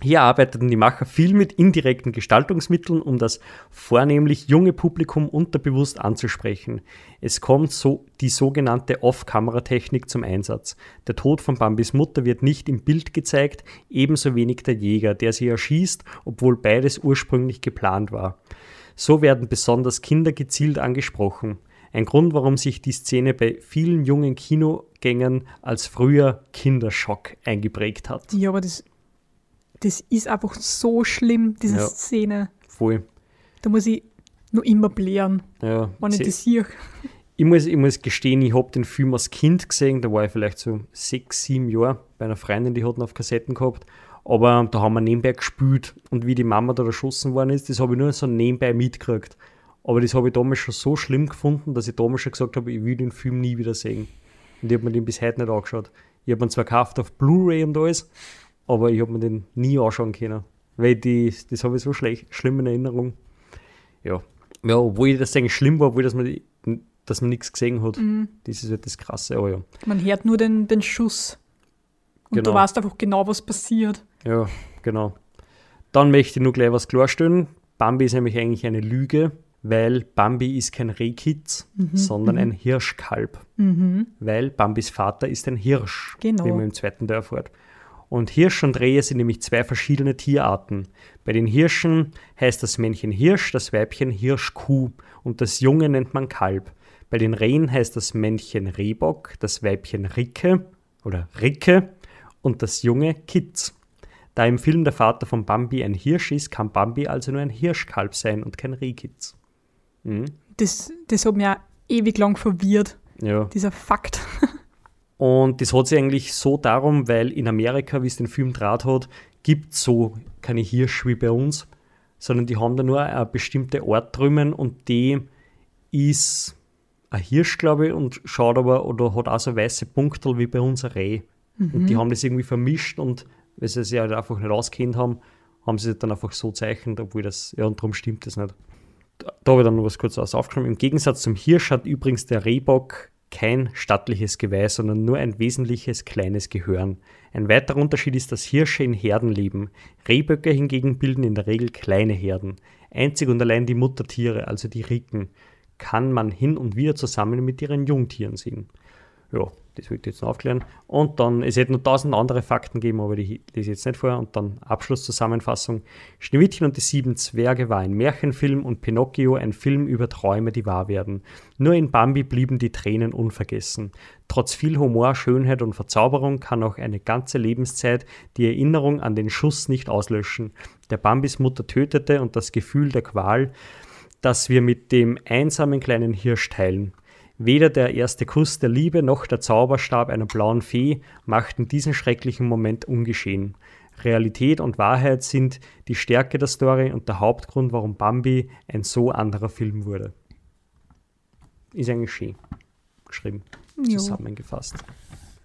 hier arbeiteten die Macher viel mit indirekten Gestaltungsmitteln, um das vornehmlich junge Publikum unterbewusst anzusprechen. Es kommt so die sogenannte Off-Kamera-Technik zum Einsatz. Der Tod von Bambis Mutter wird nicht im Bild gezeigt, ebenso wenig der Jäger, der sie erschießt, obwohl beides ursprünglich geplant war. So werden besonders Kinder gezielt angesprochen. Ein Grund, warum sich die Szene bei vielen jungen Kinogängern als früher Kinderschock eingeprägt hat. ja, aber das, das ist einfach so schlimm, diese Ja. Szene. Voll. Da muss ich nur immer blären, Ja, wenn ich das sehe. ich, muss, ich muss gestehen, ich habe den Film als Kind gesehen, da war ich vielleicht so sechs, sieben Jahre bei einer Freundin, die hat ihn auf Kassetten gehabt. Aber da haben wir nebenbei gespielt und wie die Mama da erschossen worden ist, das habe ich nur so nebenbei mitgekriegt. Aber das habe ich damals schon so schlimm gefunden, dass ich damals schon gesagt habe, ich will den Film nie wieder sehen. Und ich habe mir den bis heute nicht angeschaut. Ich habe ihn zwar gekauft auf Blu-ray und alles, aber ich habe mir den nie anschauen können. Weil die, das habe ich so schlecht, schlimm in Erinnerung. Ja. Ja, obwohl das eigentlich schlimm war, obwohl dass man, dass man nichts gesehen hat. Mhm. Das ist halt das Krasse, aber ja. Man hört nur den, den Schuss. Und Genau. du weißt einfach genau, was passiert. Ja, genau. Dann möchte ich nur gleich was klarstellen. Bambi ist nämlich eigentlich eine Lüge, weil Bambi ist kein Rehkitz, sondern ein Hirschkalb. Weil Bambis Vater ist ein Hirsch, Genau. wie man im zweiten Teil erfährt. Und Hirsch und Rehe sind nämlich zwei verschiedene Tierarten. Bei den Hirschen heißt das Männchen Hirsch, das Weibchen Hirschkuh und das Junge nennt man Kalb. Bei den Rehen heißt das Männchen Rehbock, das Weibchen Ricke oder Ricke und das Junge Kitz. Da im Film der Vater von Bambi ein Hirsch ist, kann Bambi also nur ein Hirschkalb sein und kein Rehkitz. Mhm. Das, das hat mich auch ewig lang verwirrt, Ja. dieser Fakt. [LAUGHS] Und das hat sich eigentlich so darum, weil in Amerika, wie es den Film draht hat, gibt es so keine Hirsche wie bei uns, sondern die haben da nur eine bestimmte Art drüben und die ist ein Hirsch, glaube ich, und schaut aber oder hat auch so weiße Punkte wie bei uns ein Reh. Und die haben das irgendwie vermischt und weil sie sich halt einfach nicht auskennt haben, haben sie es dann einfach so zeichnet, obwohl das, ja, und darum stimmt das nicht. Da, habe ich dann noch was kurz aus aufgeschrieben. Im Gegensatz zum Hirsch hat übrigens der Rehbock kein stattliches Geweih, sondern nur ein wesentliches kleines Gehörn. Ein weiterer Unterschied ist, dass Hirsche in Herden leben. Rehböcke hingegen bilden in der Regel kleine Herden. Einzig und allein die Muttertiere, also die Ricken, kann man hin und wieder zusammen mit ihren Jungtieren sehen. Ja, das will ich jetzt noch aufklären. Und dann, es hätte noch tausend andere Fakten geben, aber die lese ich jetzt nicht vor. Und dann Abschlusszusammenfassung. Schneewittchen und die sieben Zwerge war ein Märchenfilm und Pinocchio ein Film über Träume, die wahr werden. Nur in Bambi blieben die Tränen unvergessen. Trotz viel Humor, Schönheit und Verzauberung kann auch eine ganze Lebenszeit die Erinnerung an den Schuss nicht auslöschen, der Bambis Mutter tötete und das Gefühl der Qual, das wir mit dem einsamen kleinen Hirsch teilen. Weder der erste Kuss der Liebe noch der Zauberstab einer blauen Fee machten diesen schrecklichen Moment ungeschehen. Realität und Wahrheit sind die Stärke der Story und der Hauptgrund, warum Bambi ein so anderer Film wurde. Ist eigentlich schön geschrieben, Jo. zusammengefasst.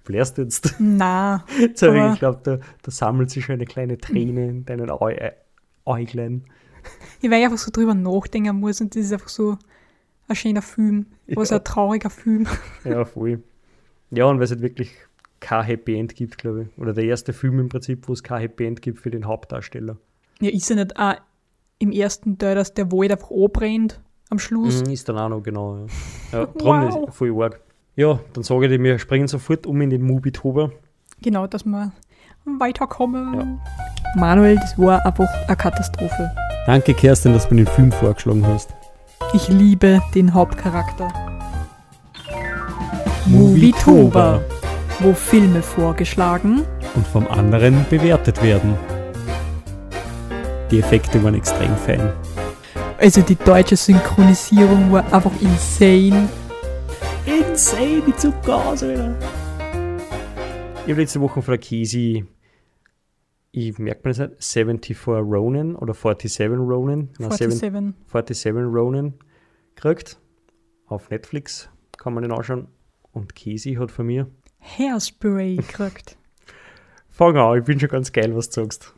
Blärst du jetzt? Na, [LAUGHS] So, Aber- ich glaube, da, da sammelt sich schon eine kleine Träne in deinen Äuglein. ich weil ich einfach so drüber nachdenken muss und das ist einfach so ein schöner Film, Ja. ein trauriger Film. [LAUGHS] Ja, voll. Ja, und weil es halt wirklich kein Happy End gibt, glaube ich. Oder der erste Film im Prinzip, wo es kein Happy End gibt für den Hauptdarsteller. Ja, ist ja nicht auch im ersten Teil, dass der Wald einfach anbrennt am Schluss. Mhm, ist dann auch noch, genau. Ja, ja [LAUGHS] drum Wow. ist voll arg. Ja, dann sage ich dir, wir springen sofort um in den Mubitober. Genau, dass wir weiterkommen. Ja. Manuel, das war einfach eine Katastrophe. Danke, Kerstin, dass du mir den Film vorgeschlagen hast. Ich liebe den Hauptcharakter. Movitober, wo Filme vorgeschlagen Und vom anderen bewertet werden. Die Effekte waren extrem fein. Also die deutsche Synchronisierung war einfach insane. Insane, die Zuckergas, Alter. Ich habe letzte Woche von der Casey, ich merke mir das nicht, 74 Ronin oder 47 Ronin, Nein, 7 47. 47 Ronin gekriegt. Auf Netflix kann man den anschauen. Und Casey hat von mir. Hairspray [LAUGHS] gekriegt. Fang an, ich bin schon ganz geil, was du sagst.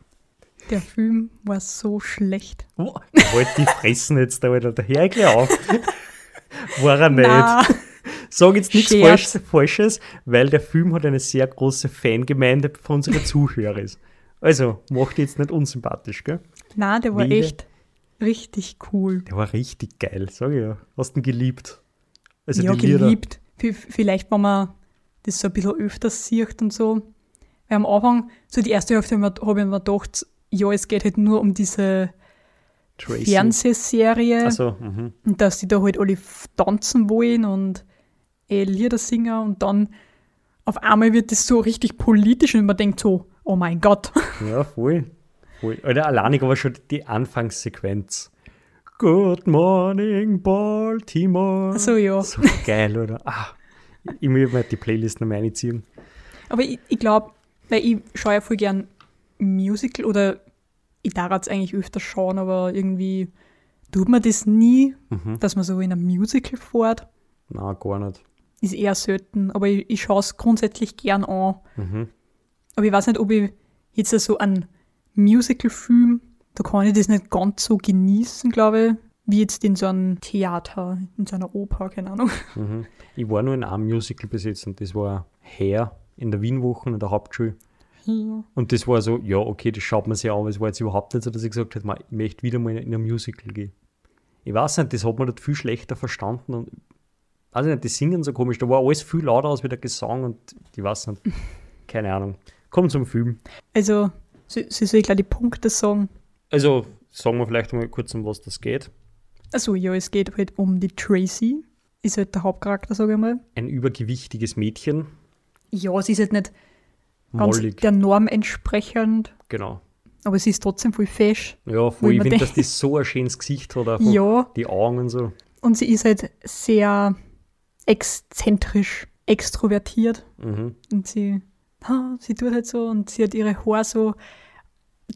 Der Film war so schlecht. Halt die Fressen jetzt da, Alter. Hör ich gleich auf. War er nicht. Na, Sag jetzt nichts. Falsches, Falsches, weil der Film hat eine sehr große Fangemeinde von unseren Zuhörern. Also, macht jetzt nicht unsympathisch, gell? na, der war Weder- echt richtig cool. Der war richtig geil, sag ich ja. Hast ihn geliebt. Also ja, geliebt. V- Vielleicht, wenn man das so ein bisschen öfters sieht und so. Weil am Anfang, so die erste Hälfte, habe ich mir gedacht, ja, es geht halt nur um diese Tracy. Fernsehserie Also, mhm. und dass die da halt alle tanzen wollen und eh Lieder singen und dann auf einmal wird das so richtig politisch und man denkt so, oh mein Gott. Ja, voll. voll. Alter, alleinig aber schon die Anfangssequenz. Good morning, Baltimore. Also ja. So geil, oder? Ah, ich muss mir die Playlist noch mal reinziehen. Aber ich, ich glaube, weil ich schaue ja voll gern Musical oder ich darf es eigentlich öfter schauen, aber irgendwie tut man das nie, Mhm. dass man so in einem Musical fährt. Na, gar nicht. Ist eher selten, aber ich, ich schaue es grundsätzlich gern an. Mhm. Aber ich weiß nicht, ob ich jetzt so einen Musical-Film, da kann ich das nicht ganz so genießen, glaube ich, wie jetzt in so einem Theater, in so einer Oper, keine Ahnung. Mhm. Ich war nur in einem Musical bis jetzt und das war Hair in der Wienwoche in der Hauptschule. Und das war so, ja, okay, das schaut man sich an, aber es war jetzt überhaupt nicht so, dass ich gesagt habe, "Ma, ich möchte wieder mal in ein Musical gehen. Ich weiß nicht, das hat man dort viel schlechter verstanden und weiß ich nicht, die singen so komisch, da war alles viel lauter als wie der Gesang und ich weiß nicht, keine Ahnung. Kommt zum Film. Also, so, so soll ich gleich die Punkte sagen. Also, sagen wir vielleicht mal kurz, um was das geht. Also ja, es geht halt um die Tracy. Ist halt der Hauptcharakter, sage ich mal. Ein übergewichtiges Mädchen, Ja, sie ist halt nicht ganz mollig, der Norm entsprechend, genau. aber sie ist trotzdem voll fesch. Ja, voll, ich finde, dass die so ein schönes Gesicht hat, [LAUGHS] von Ja, die Augen und so. und sie ist halt sehr exzentrisch, extrovertiert. Mhm. Und sie, sie tut halt so und sie hat ihre Haare so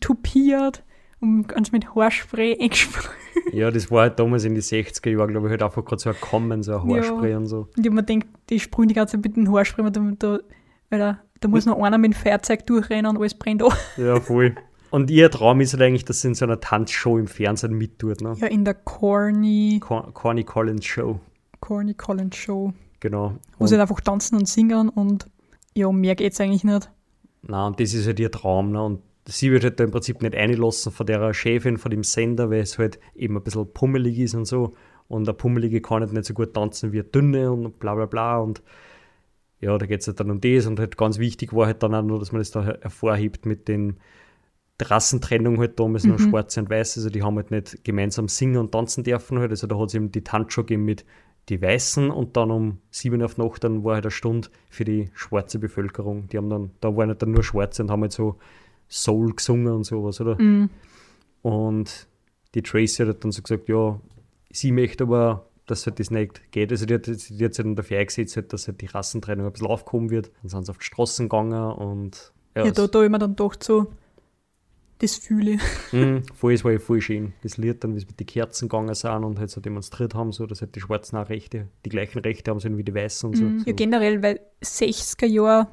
tupiert und ganz mit Haarspray [LAUGHS] eingesprüht. Ja, das war halt damals in die 60er Jahren, glaube ich, halt einfach gerade so ein Kommen, so ein Ja. Haarspray und so. Und ich mir denkt, die sprühen die ganze Zeit mit dem Haarspray, weil da, da, weil da, da muss noch einer mit dem Feuerzeug durchrennen und alles brennt an. [LAUGHS] Ja, voll. Und ihr Traum ist halt eigentlich, dass sie in so einer Tanzshow im Fernsehen mittut, ne? Ja, in der Corny, Cor- Corny Collins Show, Corny Collins Show. genau. Wo Und, sie halt einfach tanzen und singen und ja, um mehr geht's eigentlich nicht. na, und das ist halt ihr Traum, ne? Und sie wird halt da im Prinzip nicht einlassen von der Chefin, von dem Sender, weil es halt eben ein bisschen pummelig ist und so. Und der Pummelige kann halt nicht so gut tanzen wie der Dünne und bla bla bla. Und ja, da geht es halt dann um das. Und halt ganz wichtig war halt dann auch nur, dass man das da hervorhebt mit den Rassentrennung halt damals noch Mhm. Schwarze und Weiße. Also die haben halt nicht gemeinsam singen und tanzen dürfen halt. Also da hat es eben die Tanzshow gegeben mit die Weißen und dann um sieben auf Nacht dann war halt eine Stunde für die schwarze Bevölkerung. Die haben dann, da waren halt dann nur Schwarze und haben halt so Soul gesungen und sowas, oder? Mhm. Und die Tracy hat dann so gesagt, ja, sie möchte aber, dass halt das nicht geht. Also die hat, die hat sich dann dafür eingesetzt, halt, dass halt die Rassentrennung ein bisschen aufgehoben wird. Dann sind sie auf die Straßen gegangen und Ja, ja, da, da mir dann gedacht, so, das fühle [LAUGHS] ich. Mhm, voll, es war ja voll schön. Das Lied dann, wie sie mit den Kerzen gegangen sind und halt so demonstriert haben, so, dass halt die Schwarzen auch Rechte, die gleichen Rechte haben sollen wie die Weißen und so. Mhm. so. Ja, generell, weil 60er Jahre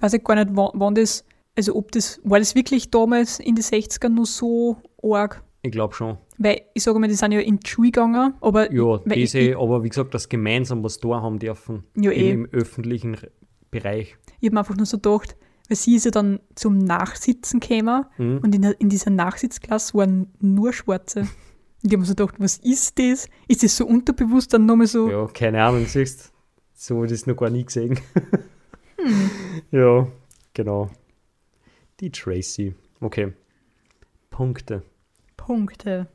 weiß ich gar nicht, wann, wann das, also ob das, war das wirklich damals in den 60ern nur so arg? Ich glaube schon. Weil ich sage mal, die sind ja in die Schule gegangen, aber Ja, das ich, eh, aber wie gesagt, das gemeinsam was da haben dürfen. Ja, eben eh. im öffentlichen Re- Bereich. ich habe mir einfach nur so gedacht, weil sie ist ja dann zum Nachsitzen gekommen Mhm. und in, der, in dieser Nachsitzklasse waren nur Schwarze. Und ich habe mir so gedacht, was ist das? Ist das so unterbewusst dann nochmal so? Ja, keine Ahnung, siehst So ich das noch gar nie gesehen. Hm. [LAUGHS] Ja, genau. Die Tracy. Okay. Punkte. Punkte.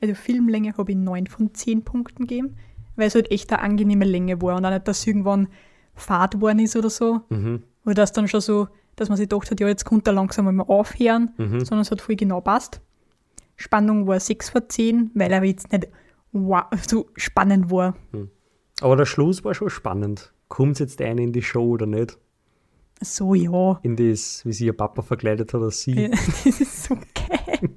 Also Filmlänge habe ich 9 von 10 Punkten gegeben, weil es halt echt eine angenehme Länge war und auch nicht, dass irgendwann Fahrt geworden ist oder so. Mhm. Oder dass dann schon so, dass man sich gedacht hat, ja, jetzt kommt er langsam mal aufhören, Mhm. sondern es hat voll genau passt. Spannung war 6 von 10, weil er jetzt nicht wow, so spannend war. Aber der Schluss war schon spannend. Kommt jetzt einer in die Show oder nicht? So, ja. In das, wie sie ihr Papa verkleidet hat als sie. Ja, [LAUGHS] Das ist so geil.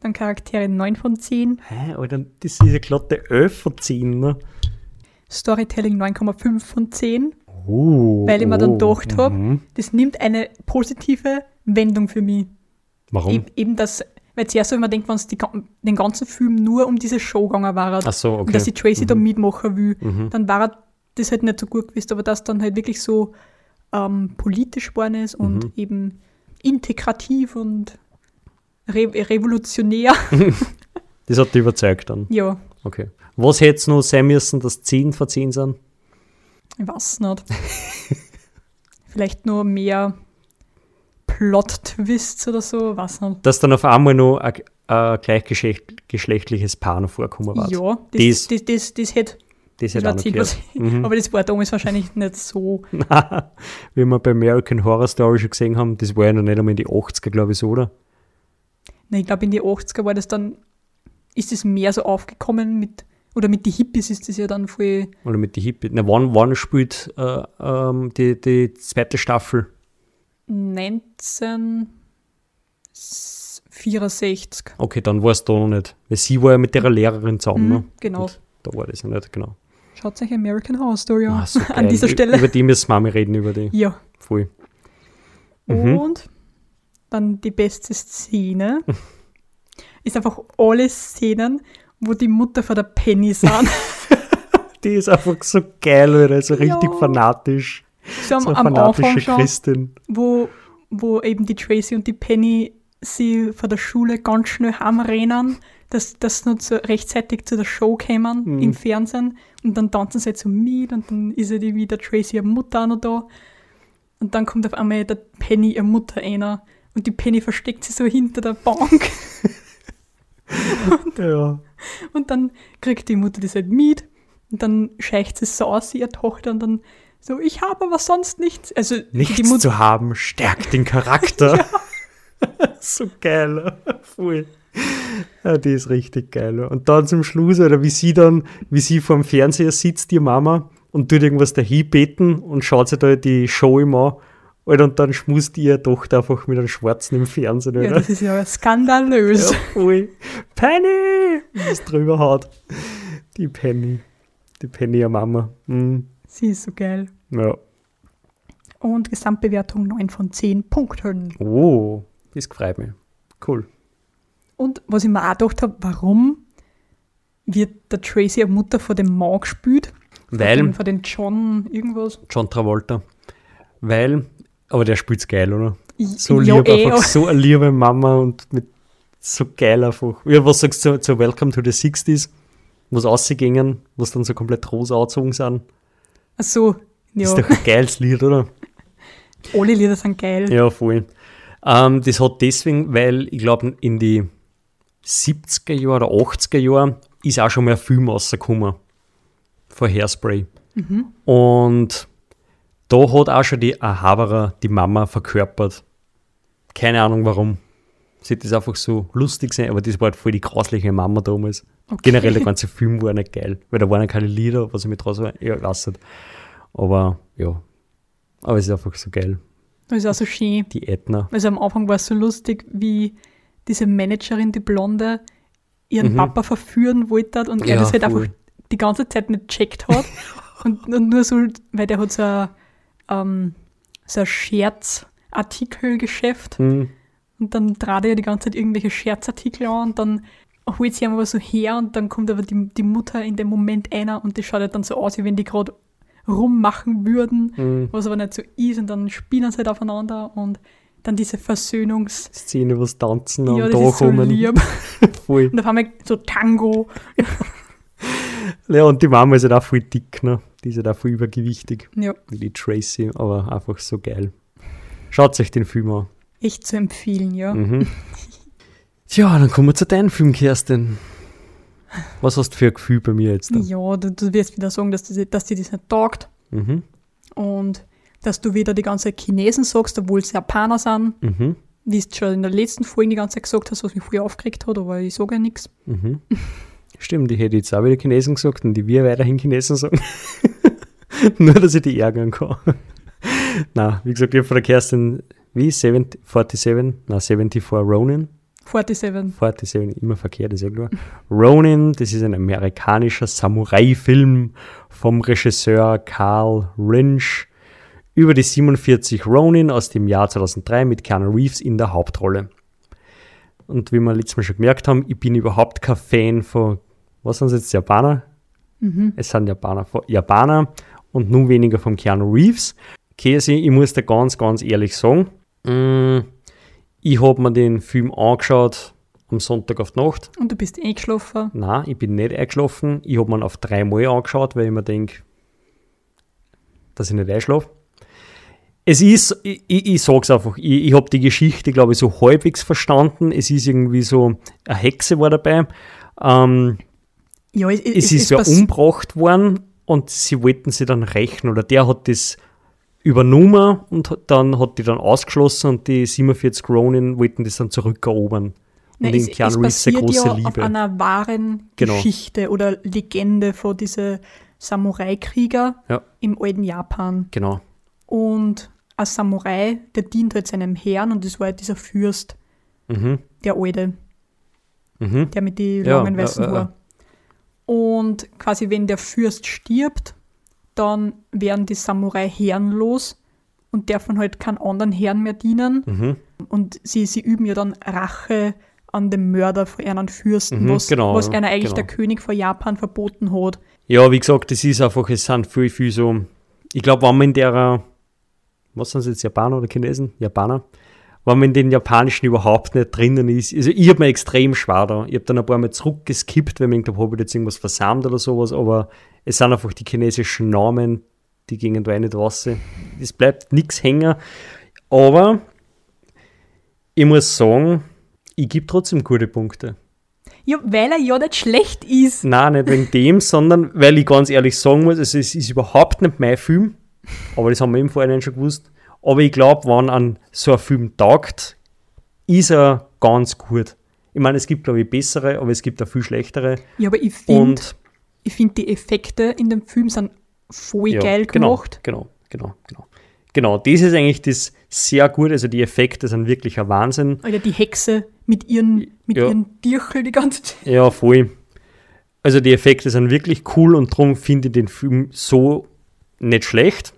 Dann Charaktere 9 von 10, Hä, Alter, das ist ja glatte 11 von 10, ne? Storytelling 9,5 von 10. Oh, Weil ich mir dann oh, gedacht hab, mhm. Das nimmt eine positive Wendung für mich. Warum? Eben, eben das, weil zuerst habe ich mir gedacht, wenn es den ganzen Film nur um diese Show gegangen war, so, und okay. dass die Tracy da mitmachen will, Mhm. dann war das halt nicht so gut gewesen, aber dass dann halt wirklich so ähm, politisch geworden ist und Mhm. eben integrativ und re revolutionär. [LAUGHS] Das hat dich überzeugt dann. ja, Okay. Was hätte es noch sein müssen, dass 10 von 10 sind? Ich weiß nicht. [LAUGHS] Vielleicht nur mehr Plot-Twists oder so, weiß nicht. Dass dann auf einmal noch ein, ein gleichgeschlechtliches Paar noch vorkommen war. Ja, Das- das, das, das, hätte Das hätte auch noch. Mhm. [LAUGHS] aber das war damals wahrscheinlich nicht so. [LAUGHS] Wie wir bei American Horror Story schon gesehen haben, das war ja noch nicht einmal in die 80er, glaube ich, so, oder? Nein, ich glaube, in die 80er war das dann, ist es mehr so aufgekommen mit, oder mit den Hippies ist das ja dann voll, Oder mit die Hippie. Na, wann, wann spielt äh, ähm, die, die zweite Staffel? 1964. Okay, dann war es da noch nicht. Weil sie war ja mit ihrer Lehrerin zusammen. Mhm, ne? genau. Und da war das ja nicht, genau. Schaut euch American Horror Story an. Ah, so [LAUGHS] an dieser Stelle. Über die müssen wir mal reden, über die. Ja. Voll. Mhm. Und dann die beste Szene [LAUGHS] ist einfach alle Szenen, wo die Mutter von der Penny sind. [LAUGHS] Die ist einfach so geil, Alter, so richtig Ja. fanatisch. So So eine am Anfang fanatische schon, Christin. wo, wo eben die Tracy und die Penny sie von der Schule ganz schnell heimrennen, dass das nur so rechtzeitig zu der Show kämen Mhm. im Fernsehen und dann tanzen sie halt so mit und dann ist ja die wieder Tracy ihre Mutter auch noch da und dann kommt auf einmal der Penny ihre Mutter einer und die Penny versteckt sich so hinter der Bank [LAUGHS] Ja. und dann kriegt die Mutter das halt mit und dann scheicht sie so aus, ihre Tochter und dann so, ich habe aber sonst nichts. Also Nichts die Mutter, zu haben stärkt den Charakter. [LAUGHS] [LAUGHS] so geil. Voll. Ja, die ist richtig geil. Und dann zum Schluss, oder wie sie dann, wie sie vorm Fernseher sitzt, die Mama, und tut irgendwas dahin beten und schaut sich da die Show immer an. Alter, und dann schmust ihre Tochter einfach mit einem Schwarzen im Fernsehen, ja, oder? das ist ja skandalös. Ja, voll. Penny! Wie es drüber hat. Die Penny. Die Penny, ihre Mama. Mhm. Sie ist so geil. Ja. Und Gesamtbewertung 9 von 10 Punkten. Oh, das freut mich. Cool. Und was ich mir auch gedacht habe, warum wird der Tracy eine Mutter von dem Mann gespielt? Von Weil, dem, von den John irgendwas. John Travolta. Weil, aber der spielt's geil, oder? So ja, lieb, eh, einfach so eine liebe Mama und mit so geil einfach. Ja, was sagst du zu, zu Welcome to the 60s? Was ausgingen, was dann so komplett rosa angezogen sind. Ach so, ja, Ist doch ein geiles Lied, oder? [LAUGHS] alle Lieder sind geil. Ja, voll. Ähm, das hat deswegen, weil ich glaube, in die 70er Jahre oder 80er Jahre ist auch schon mal ein Film rausgekommen. Von Hairspray. Und da hat auch schon die Haberer die Mama verkörpert. Keine Ahnung warum. Sie hat das einfach so lustig sein, aber das war halt voll die grausliche Mama damals. Okay. Generell der ganze Film war nicht geil, weil da waren ja keine Lieder, was ich mit raus war. Ja, ich weiß nicht. Aber ja. Aber es ist einfach so geil. Das ist auch so schön. Die Ätna. Also am Anfang war es so lustig, wie diese Managerin, die Blonde, ihren Mhm. Papa verführen wollte und er Ja, das halt voll. einfach die ganze Zeit nicht checkt hat. [LAUGHS] und, und nur so, weil der hat so ein, ähm, so ein Scherzartikelgeschäft. Hm. Und dann dreht er die ganze Zeit irgendwelche Scherzartikel an und dann holt sie aber so her und dann kommt aber die, die Mutter in dem Moment einer und die schaut halt dann so aus, wie wenn die gerade rummachen würden, Hm. was aber nicht so ist und dann spielen sie halt aufeinander und dann diese Versöhnungs... Szene, was tanzen Ja, und da ist so kommen. lieb. [LAUGHS] Und auf einmal so Tango. [LAUGHS] Ja, und die Mama ist halt auch voll dick, ne? Die ist halt auch voll übergewichtig, Ja, wie die Tracy, aber einfach so geil. Schaut euch den Film an. echt zu empfehlen, ja. Mhm. [LAUGHS] Tja, dann kommen wir zu deinem Film, Kerstin. Was hast du für ein Gefühl bei mir jetzt? Da? Ja, du, du wirst wieder sagen, dass, die, dass dir das nicht taugt Mhm. und dass du wieder die ganze Chinesen sagst, obwohl es Japaner sind, Mhm. wie du schon in der letzten Folge die ganze Zeit gesagt hast, was mich früher aufgeregt hat, aber ich sage ja nichts. Mhm. [LAUGHS] Stimmt, ich hätte jetzt auch wieder Chinesen gesagt und die wir weiterhin Chinesen sagen. [LAUGHS] Nur, dass ich die ärgern kann. [LAUGHS] Na, wie gesagt, ich habe von der Kerstin, wie, 70, 47, na, 74 Ronin. 47. 47, immer verkehrt, ist ja klar. Ronin, das ist ein amerikanischer Samurai-Film vom Regisseur Carl Lynch über die 47 Ronin aus dem Jahr 2003 mit Keanu Reeves in der Hauptrolle. Und wie wir letztes Mal schon gemerkt haben, ich bin überhaupt kein Fan von, was sind es jetzt, Japaner? Mhm. Es sind Japaner, Japaner und nun weniger von Keanu Reeves. Käse, ich muss dir ganz, ganz ehrlich sagen, mm, ich habe mir den Film angeschaut am Sonntag auf die Nacht. Und du bist eingeschlafen. Nein, ich bin nicht eingeschlafen. Ich habe mir auf dreimal angeschaut, weil ich mir denke, dass ich nicht einschlafe. Es ist, ich, ich, ich sag's einfach, ich, ich habe die Geschichte, glaube ich, so halbwegs verstanden. Es ist irgendwie so, eine Hexe war dabei. Ähm, Ja, es, es ist ja umgebracht worden und sie wollten sie dann rächen oder der hat das übernommen und dann hat die dann ausgeschlossen und die 47 Ronin wollten das dann zurückerobern. Nein, und es, in Keanu es Reeves basiert große ja auf Liebe. einer wahren Genau. Geschichte oder Legende von diesen Samurai-Krieger Ja. im alten Japan. Genau. Und ein Samurai, der dient halt seinem Herrn und das war halt dieser Fürst, Mhm. der alte, Mhm. der mit den langen ja, weißen ja. Haaren. Und quasi, wenn der Fürst stirbt, dann werden die Samurai herrenlos und dürfen halt keinen anderen Herrn mehr dienen. Mhm. Und sie, sie üben ja dann Rache an dem Mörder von einem Fürsten, Mhm, was, genau, was einer eigentlich genau. der König von Japan verboten hat. Ja, wie gesagt, das ist einfach, es sind viel, viel so, ich glaube, wenn man in der, was sind es jetzt, Japaner oder Chinesen? Japaner. Wenn man in den Japanischen überhaupt nicht drinnen ist, also ich habe mir extrem schwer da. Ich habe dann ein paar Mal zurückgeskippt, weil ich glaube, habe ich jetzt irgendwas versammelt oder sowas, aber es sind einfach die chinesischen Namen, die gingen da eh nicht raus. Es bleibt nichts hängen. Aber ich muss sagen, ich gebe trotzdem gute Punkte. Ja, weil er ja nicht schlecht ist. Nein, nicht wegen dem, sondern weil ich ganz ehrlich sagen muss, also es ist überhaupt nicht mein Film, aber das haben wir im Vorhinein schon gewusst. Aber ich glaube, wenn an so ein Film taugt, ist er ganz gut. Ich meine, es gibt, glaube ich, bessere, aber es gibt auch viel schlechtere. Ja, aber ich finde, find, die Effekte in dem Film sind voll ja, geil genau, gemacht. Genau, genau, genau. Genau, das ist eigentlich das sehr gut. Also die Effekte sind wirklich ein Wahnsinn. Alter, die Hexe mit ihren, mit Ja. ihren Dirchel die ganze Zeit. Ja, voll. Also die Effekte sind wirklich cool und darum finde ich den Film so nicht schlecht.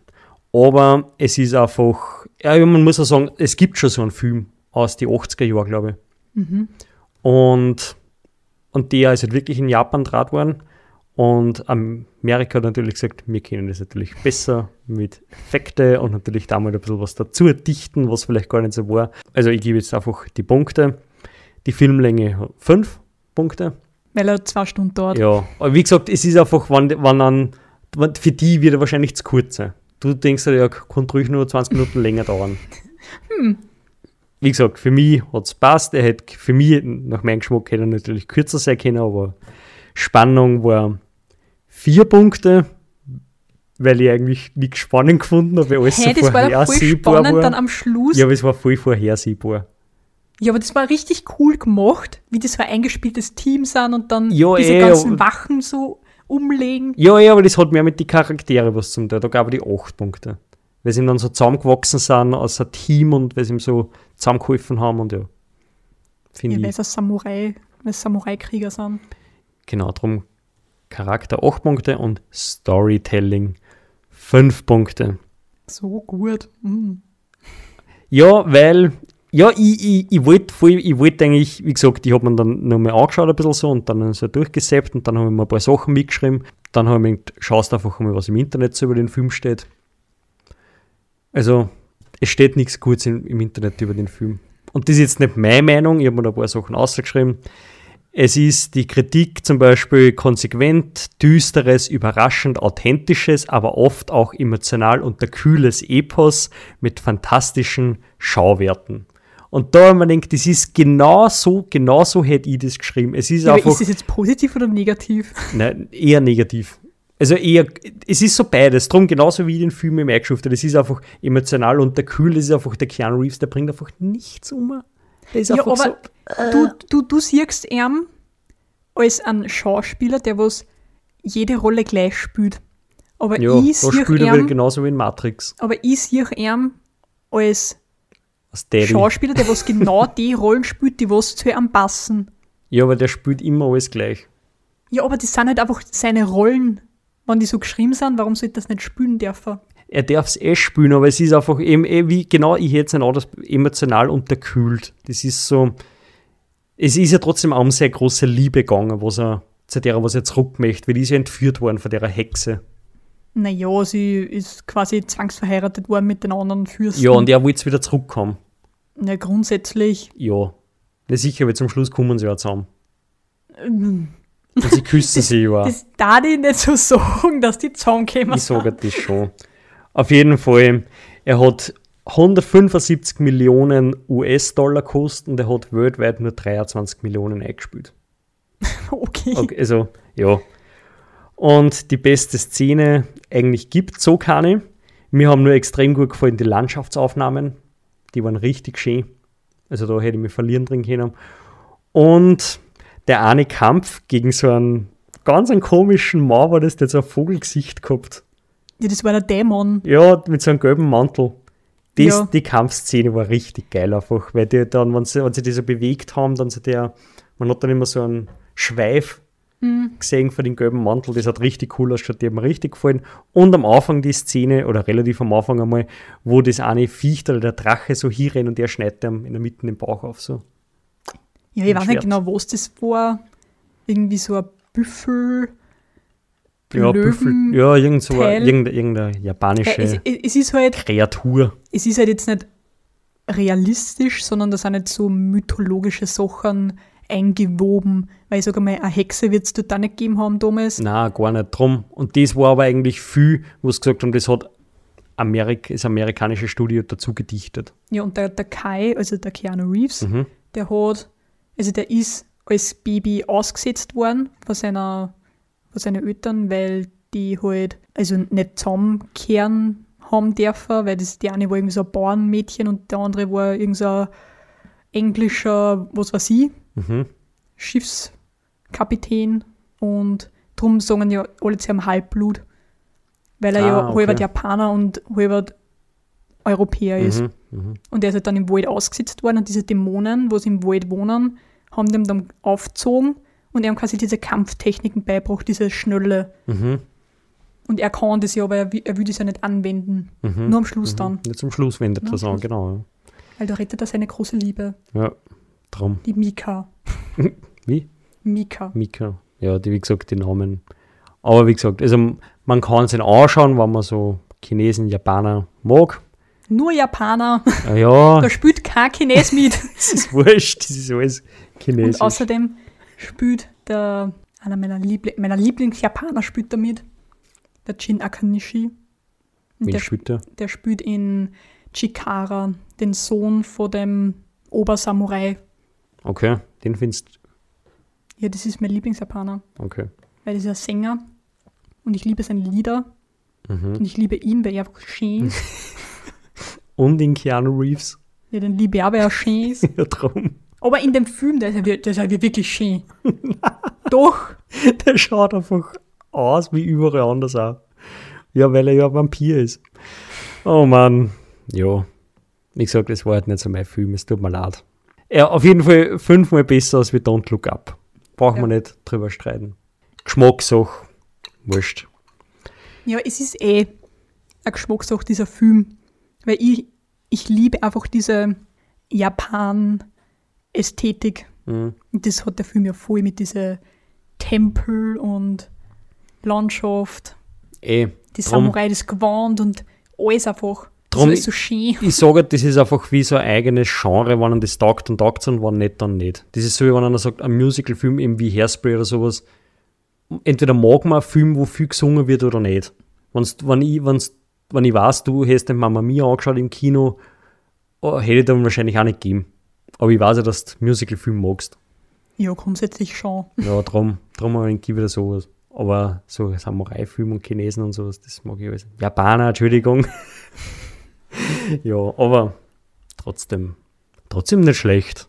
Aber es ist einfach, ja, man muss auch sagen, es gibt schon so einen Film aus den 80er Jahren, glaube ich. Mhm. Und, und der ist halt wirklich in Japan draht worden. Und Amerika hat natürlich gesagt, wir kennen das natürlich besser mit Effekte und natürlich da mal ein bisschen was dazu dichten, was vielleicht gar nicht so war. Also ich gebe jetzt einfach die Punkte. Die Filmlänge fünf Punkte. Weil er zwei Stunden dauert. Ja, aber wie gesagt, es ist einfach, wann, wann an, für die wird er wahrscheinlich zu kurz sein. Du denkst dir, ja, kann ruhig nur 20 Minuten länger dauern. [LAUGHS] Wie gesagt, für mich hat es passt. Er hätte für mich, nach meinem Geschmack, hätte er natürlich kürzer sein können, aber Spannung war vier Punkte, weil ich eigentlich nichts spannend gefunden habe, weil alles Hey, so das war ja voll vorhersehbar spannend war. dann am Schluss. ja, Ja. aber es war voll vorhersehbar. aber das war richtig cool gemacht, wie das so ein eingespieltes Team sind und dann Ja, diese eh, ganzen Wachen so umlegen. Ja, ja, aber das hat mehr mit den Charaktere was zum tun. Da gab es die acht Punkte. Weil sie ihm dann so zusammengewachsen sind als ein Team und weil sie ihm so zusammengeholfen haben und ja. Ja, Finde weil ich. es ein Samurai, weil Samurai-Krieger sind. Genau, darum Charakter 8 Punkte und Storytelling 5 Punkte. So gut. Mm. Ja, weil, ja, ich, ich, ich wollte ich wollt eigentlich, wie gesagt, ich habe mir dann nochmal angeschaut ein bisschen so und dann so durchgesäppt und dann habe ich mir ein paar Sachen mitgeschrieben. Dann habe ich mir gedacht, schaust einfach mal, was im Internet so über den Film steht. Also, es steht nichts Gutes im, im Internet über den Film. Und das ist jetzt nicht meine Meinung, ich habe mir da ein paar Sachen ausgeschrieben. Es ist die Kritik zum Beispiel konsequent, düsteres, überraschend authentisches, aber oft auch emotional unterkühles Epos mit fantastischen Schauwerten. Und da haben wir gedacht, das ist genau so, genau so hätte ich das geschrieben. Es ist Ja, einfach ist es jetzt positiv oder negativ? [LAUGHS] nein, eher negativ. Also eher, es ist so beides. Drum genauso wie ich den Film im eingeschuftet. Es ist einfach emotional unterkühlt. Es ist einfach der Keanu Reeves, der bringt einfach nichts um. Der ist Ja, einfach aber du, du, du siehst ihn als ein Schauspieler, der was jede Rolle gleich spielt. Aber so, ja, ich sehe ihn, genauso wie in Matrix. aber ich sehe ihn als. Schauspieler, der was genau [LAUGHS] die Rollen spielt, die was zu ihm passen. Ja, aber der spielt immer alles gleich. Ja, aber das sind halt einfach seine Rollen. Wenn die so geschrieben sind, warum sollte das nicht spielen dürfen? Er darf es eh spielen, aber es ist einfach eben, eh wie, genau, ich hätte es nicht anders, emotional unterkühlt. Das ist so, es ist ja trotzdem auch um sehr große Liebe gegangen, was er, zu der, was er zurück möchte, weil die ist ja entführt worden von der Hexe. Naja, sie ist quasi zwangsverheiratet worden mit den anderen Fürsten. Ja, und er will jetzt wieder zurückkommen. Na, grundsätzlich. Ja. Na sicher, aber zum Schluss kommen sie ja zusammen. Und sie küssen [LAUGHS] sich ja. Das darf ich nicht so sagen, dass die zusammenkommen. Ich sage das schon. Auf jeden Fall, er hat 175 Millionen US-Dollar gekostet und er hat weltweit nur 23 Millionen eingespielt. [LAUGHS] Okay. Okay, also, ja. Und die beste Szene, eigentlich gibt so keine. Mir haben nur extrem gut gefallen die Landschaftsaufnahmen. Die waren richtig schön. Also da hätte ich mich verlieren drin können. Und der eine Kampf gegen so einen ganz einen komischen Mann war das, der hat so ein Vogelgesicht gehabt. Ja, das war der Dämon. Ja, mit so einem gelben Mantel. Das, Ja. Die Kampfszene war richtig geil einfach, weil die dann, wenn sie, wenn sie die so bewegt haben, dann so der, man hat dann immer so einen Schweif gesehen von dem gelben Mantel, das hat richtig cool ausgeschaut, die hat mir richtig gefallen. Und am Anfang die Szene, oder relativ am Anfang einmal, wo das eine Viech oder der Drache so hinrennt und der schneidet ihm in der Mitte den Bauch auf so. Ja, ich weiß Schwert. nicht genau, was das war. Irgendwie so ein Büffel. Ja, Büffel, ja, irgend so eine, irgendeine, irgendeine japanische Ja, es, es ist halt, Kreatur. es ist halt jetzt nicht realistisch, sondern da sind nicht so mythologische Sachen eingewoben. Weil ich sage mal, eine Hexe wird es dort auch nicht gegeben haben damals. Na, gar nicht drum. Und das war aber eigentlich viel, wo sie gesagt haben, das hat Amerik das amerikanische Studio dazu gedichtet. Ja, und der, der Kai, also der Keanu Reeves, Mhm. der hat, also der ist als Baby ausgesetzt worden von, seiner, von seinen Eltern, weil die halt also nicht zusammenkehren haben dürfen, weil das die eine war irgendwie so ein Bauernmädchen und der andere war irgend so ein englischer, was weiß ich, Mhm. Schiffskapitän und drum sagen die alle zu einem Halbblut, weil er Ah, ja okay. halber Japaner und halber Europäer ist. Mhm. Mhm. Und der ist halt dann im Wald ausgesetzt worden und diese Dämonen, wo sie im Wald wohnen, haben dem dann aufgezogen und er haben quasi diese Kampftechniken beigebracht, diese Schnelle. Mhm. Und er kann das ja, aber er er will das ja nicht anwenden. Mhm. Nur am Schluss dann. Nicht zum Schluss wendet das am an, genau. Weil da rettet er seine große Liebe, Ja, ja drum. die Mika. [LAUGHS] Wie? Mika. Mika. Ja, die, wie gesagt, die Namen. Aber wie gesagt, also man kann es sich anschauen, wenn man so Chinesen, Japaner mag. Nur Japaner. Ah, Ja, [LAUGHS] Da spielt kein Chines mit. [LAUGHS] das ist wurscht, das ist alles Chinesisch. Und außerdem spielt der, einer meiner, Liebli meiner Lieblingsjapaner spielt da mit. Der Jin Akanishi. Der, spielt der? der spielt in Chikara, den Sohn von dem Obersamurai. Okay, den findest Ja, das ist mein Lieblingsjapaner, Okay. weil das ist ein Sänger und ich liebe seine Lieder Mhm. und ich liebe ihn, weil er einfach schön ist. [LAUGHS] Und in Keanu Reeves. ja, den liebe ich auch, weil er schön ist. [LAUGHS] Ja, drum. Aber in dem Film, der ist ja, der ist ja wirklich schön. [LAUGHS] Doch. Der schaut einfach aus wie überall anders auch. Ja, weil er ja ein Vampir ist. Oh Mann. Ja. Wie gesagt, das war halt nicht so mein Film, es tut mir leid. Ja, auf jeden Fall fünfmal besser als wie Don't Look Up. Brauchen wir Ja. nicht drüber streiten. Geschmackssache. Wurscht. Ja, es ist eh eine Geschmackssache, dieser Film. Weil ich, ich liebe einfach diese Japan-Ästhetik. Mhm. Und das hat der Film ja voll mit diesen Tempel und Landschaft, Eh, die Samurai, das Gewand und alles einfach. Drum- so schön. ich [LAUGHS] sage, das ist einfach wie so ein eigenes Genre, wenn man das taugt, dann taugt und wenn nicht, dann nicht. Das ist so, wie wenn einer sagt, ein Musical-Film eben wie Hairspray oder sowas. Entweder mag man einen Film, wo viel gesungen wird oder nicht. Wenn's, wenn, ich, wenn's, wenn ich weiß, du hast den Mama Mia angeschaut im Kino, oh, hätte ich dann wahrscheinlich auch nicht gegeben. Aber ich weiß ja, dass du Musical-Film magst. Ja, grundsätzlich schon. Ja, drum, drum habe ich wieder sowas. Aber so Samurai-Film und Chinesen und sowas, das mag ich alles. Japaner, Entschuldigung. [LAUGHS] [LAUGHS] ja, aber trotzdem, trotzdem nicht schlecht.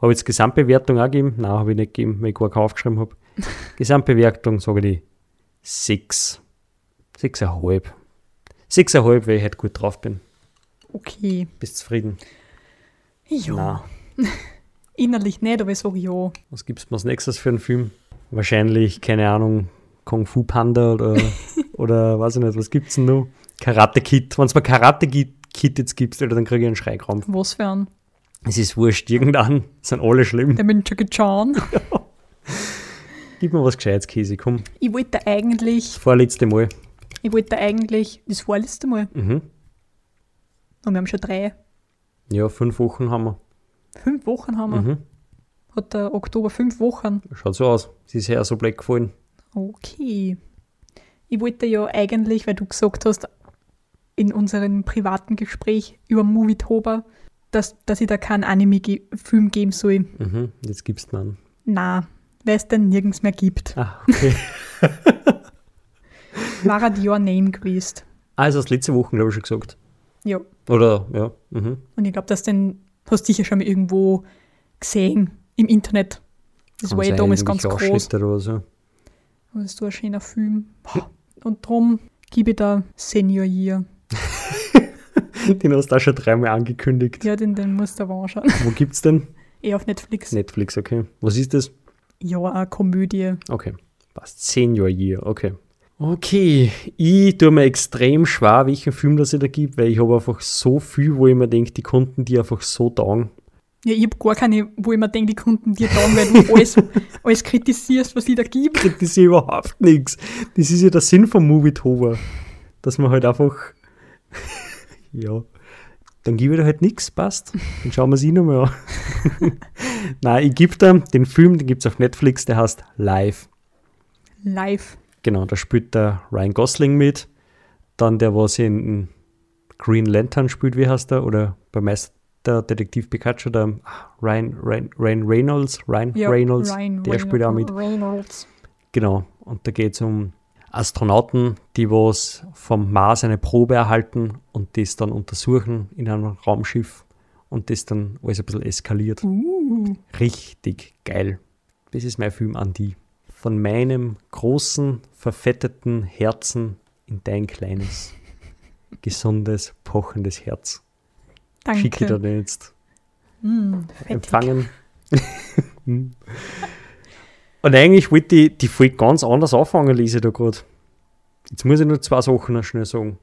Habe ich jetzt Gesamtbewertung auch gegeben? Nein, habe ich nicht gegeben, weil ich gar keine aufgeschrieben habe. [LAUGHS] Gesamtbewertung sage ich 6. 6,5. 6,5, weil ich heute gut drauf bin. Okay. Bist zufrieden? Ja. [LAUGHS] Innerlich nicht, aber ich sage ja. Was gibt's mir als nächstes für einen Film? Wahrscheinlich, keine Ahnung, Kung Fu Panda oder, oder weiß ich nicht, was gibt's denn noch? Karate Kid. Wenn es mir Karate Kid jetzt gibt, Alter, dann kriege ich einen Schreikrampf. Was für ein. Es ist wurscht, irgendwann sind alle schlimm. Der mit Jackie Chan. Gib mir was Gescheites, Käse, komm. Ich wollte eigentlich, Das vorletzte Mal. ich wollte eigentlich das vorletzte Mal. Mhm. Und wir haben schon drei. Ja, fünf Wochen haben wir. Fünf Wochen haben wir. Mhm. Hat der Oktober fünf Wochen. Schaut so aus. Sie ist her so black gefallen. Okay. Ich wollte ja eigentlich, weil du gesagt hast, in unserem privaten Gespräch über Movietober, dass, dass ich da keinen Anime-Film geben soll. Mhm. Jetzt gibst einen. Na, weil es den nirgends mehr gibt. Ah, okay. [LAUGHS] War halt Your Name gewesen. also, das letzte Woche, glaube ich, schon gesagt. Ja. Oder, ja. Mhm. Und ich glaube, dass den hast du sicher schon mal irgendwo gesehen im Internet. Das Kann war ja damals ganz groß. Oder so. Und das ist so ein schöner Film. Und darum gebe ich da Senior Year. [LAUGHS] Den hast du auch schon dreimal angekündigt. Ja, den, den musst du aber anschauen. Wo gibt's denn? [LAUGHS] Eh auf Netflix. Netflix, okay. Was ist das? Ja, eine Komödie. Okay. Passt. Senior Year, okay. Okay, ich tue mir extrem schwer, welchen Film das ich da gibt, weil ich habe einfach so viel, wo ich mir denke, die Kunden, die einfach so taugen. Ja, ich habe gar keine, wo ich mir denke, die Kunden dir dann, weil du [LAUGHS] alles, alles kritisierst, was ich da gebe. kritisiere überhaupt nichts. Das ist ja der Sinn vom Movie-Tober. Dass man halt einfach, [LAUGHS] ja, dann gebe ich da halt nichts, passt. Dann schauen wir es eh nochmal an. [LAUGHS] Nein, ich gebe da den Film, den gibt es auf Netflix, der heißt Live. Live. Genau, da spielt der Ryan Gosling mit. Dann der, was in Green Lantern spielt, wie heißt der? Oder bei Meister Detektiv Pikachu, der ah, Ryan, Ryan, Ryan Reynolds, Ryan Ja, Reynolds, Ryan der spielt auch mit. Reynolds. Genau, und da geht es um Astronauten, die was vom Mars eine Probe erhalten und das dann untersuchen in einem Raumschiff und das dann alles ein bisschen eskaliert. Uh, Richtig geil. Das ist mein Film an die. Von meinem großen, verfetteten Herzen in dein kleines, [LAUGHS] gesundes, pochendes Herz. Schicke ich dir danke. den jetzt Mm, empfangen. [LAUGHS] und eigentlich wollte ich die Folge ganz anders anfangen, lese ich da gerade. Jetzt muss ich nur zwei Sachen noch schnell sagen.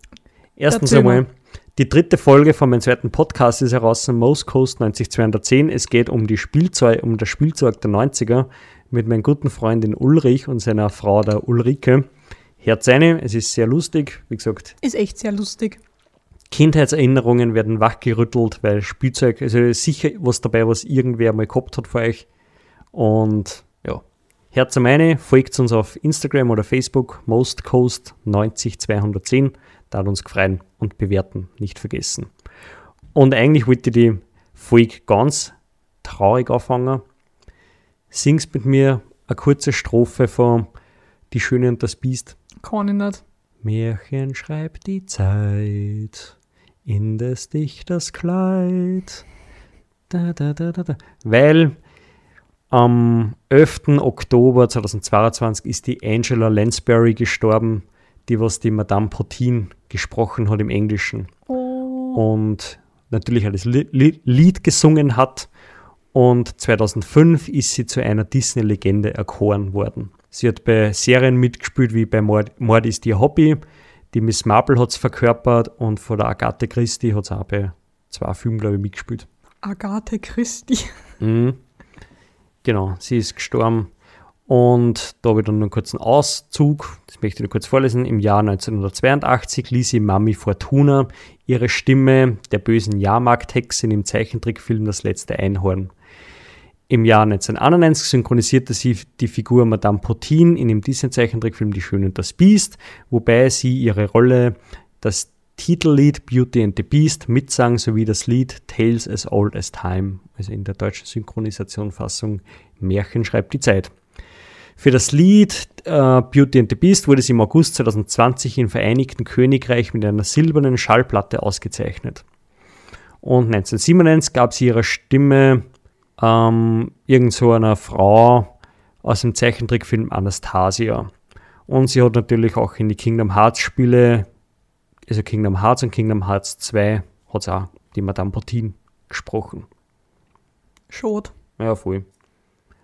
Erstens Erzähl mal. einmal, die dritte Folge von meinem zweiten Podcast ist heraus, Most Coast 90210. Es geht um, die Spielzeug, um das Spielzeug der 90er mit meinem guten Freundin Ulrich und seiner Frau der Ulrike. Hört seine, es ist sehr lustig. Wie gesagt, Ist echt sehr lustig. Kindheitserinnerungen werden wachgerüttelt, weil Spielzeug, also sicher was dabei, was irgendwer mal gehabt hat für euch. Und Herz meine, folgt uns auf Instagram oder Facebook, mostcoast90210, da hat uns gefreut und bewerten, nicht vergessen. Und eigentlich wollte ich die Folge ganz traurig anfangen. Singst mit mir eine kurze Strophe von Die Schöne und das Biest. Kann ich nicht. Märchen schreibt die Zeit in des Dichters Kleid. Da, da, da, da, da. Weil am 11. Oktober 2022 ist die Angela Lansbury gestorben, die was die Madame Potin gesprochen hat im Englischen Oh. und natürlich auch das Li Li Lied gesungen hat. Und 2005 ist sie zu einer Disney-Legende erkoren worden. Sie hat bei Serien mitgespielt wie bei Mord, Mord ist ihr Hobby, Die Miss Marple hat es verkörpert und von der Agathe Christie hat es auch bei zwei Filmen, glaube ich, mitgespielt. Agathe Christie. Mhm. Genau, sie ist gestorben. Und da habe ich dann einen kurzen Auszug, das möchte ich nur kurz vorlesen. Im Jahr 1982 ließ sie Mami Fortuna ihre Stimme der bösen Jahrmarkthexin im Zeichentrickfilm Das letzte Einhorn. Im Jahr 1991 synchronisierte sie die Figur Madame Potin in dem Disney-Zeichentrickfilm Die Schöne und das Biest, wobei sie ihre Rolle, das Titellied Beauty and the Beast mitsang sowie das Lied Tales as Old as Time, also in der deutschen Synchronisationfassung Märchen schreibt die Zeit. Für das Lied äh, Beauty and the Beast wurde sie im August 2020 im Vereinigten Königreich mit einer silbernen Schallplatte ausgezeichnet. Und 1997 gab sie ihre Stimme ähm, irgend so einer Frau aus dem Zeichentrickfilm Anastasia. Und sie hat natürlich auch in die Kingdom Hearts Spiele, also Kingdom Hearts und Kingdom Hearts 2, hat sie auch die Madame Potin gesprochen. Schade. Ja, voll.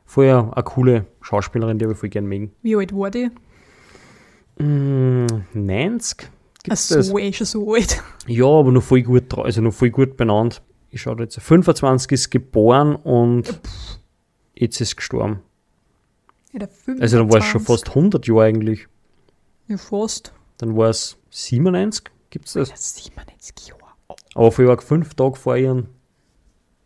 Voll eine, coole Schauspielerin, die habe ich voll gern mögen. Wie alt war die? Mm, 90? Ach das? so, eh schon so alt. Ja, aber noch voll gut, also noch voll gut benannt. Ich schaue jetzt, 25 ist geboren und jetzt ist gestorben. Ja, der Also dann war es schon 25. fast 100 Jahre eigentlich. Ja, fast. Dann war es 97, gibt es das? Ja, 97 Jahre. Oh, Aber vorher fünf Tage vor ihrem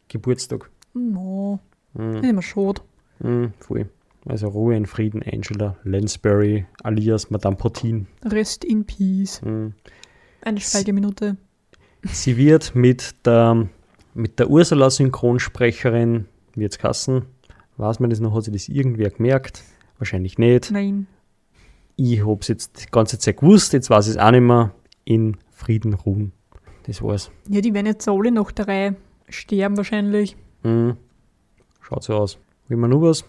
Geburtstag. no. Mhm. Nicht mehr schade. Mhm, voll. Also Ruhe in Frieden, Angela Lansbury, alias Madame Potin. Rest in Peace. Mhm. Eine Schweigeminute. Sie wird mit der, mit der Ursula-Synchronsprecherin, wie jetzt Kassen, weiß man das noch, hat sie das irgendwer gemerkt? Wahrscheinlich nicht. Nein. Ich habe es jetzt die ganze Zeit gewusst, jetzt weiß ich es auch nicht mehr. In Frieden ruhen. Das war's. Ja, die werden jetzt alle nach der Reihe sterben wahrscheinlich. Mhm. Schaut so aus. Wie man nur was?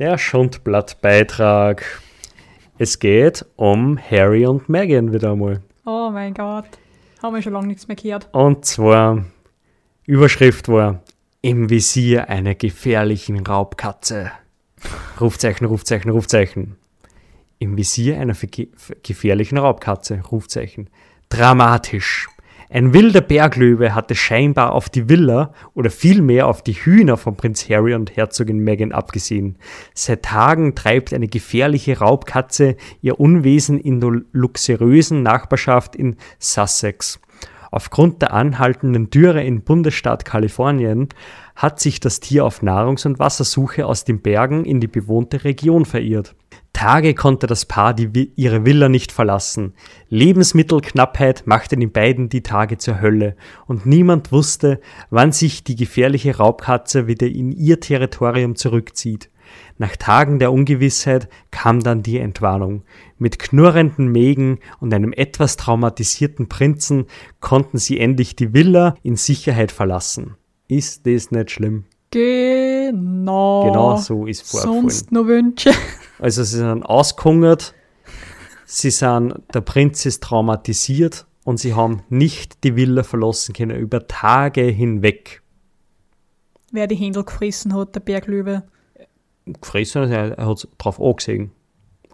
Der Schundblatt-Beitrag. Es geht um Harry und Meghan wieder einmal. Oh mein Gott. Haben wir schon lange nichts mehr gehört. Und zwar, Überschrift war, im Visier einer gefährlichen Raubkatze. Rufzeichen, Rufzeichen, Rufzeichen. Im Visier einer gefährlichen Raubkatze. Rufzeichen. Dramatisch. Ein wilder Berglöwe hatte scheinbar auf die Villa oder vielmehr auf die Hühner von Prinz Harry und Herzogin Meghan abgesehen. Seit Tagen treibt eine gefährliche Raubkatze ihr Unwesen in der luxuriösen Nachbarschaft in Sussex. Aufgrund der anhaltenden Dürre im Bundesstaat Kalifornien hat sich das Tier auf Nahrungs- und Wassersuche aus den Bergen in die bewohnte Region verirrt. Tage konnte das Paar die, ihre Villa nicht verlassen. Lebensmittelknappheit machte den beiden die Tage zur Hölle und niemand wusste, wann sich die gefährliche Raubkatze wieder in ihr Territorium zurückzieht. Nach Tagen der Ungewissheit kam dann die Entwarnung. Mit knurrenden Mägen und einem etwas traumatisierten Prinzen konnten sie endlich die Villa in Sicherheit verlassen. Ist das nicht schlimm? Genau. Genau so ist vorgefallen. Sonst noch Wünsche. Also sie sind ausgehungert, sie sind, der Prinz ist traumatisiert und sie haben nicht die Villa verlassen können über Tage hinweg. Wer die Händel gefressen hat, der Berglöwe. Gefressen, also er, er hat drauf angesehen.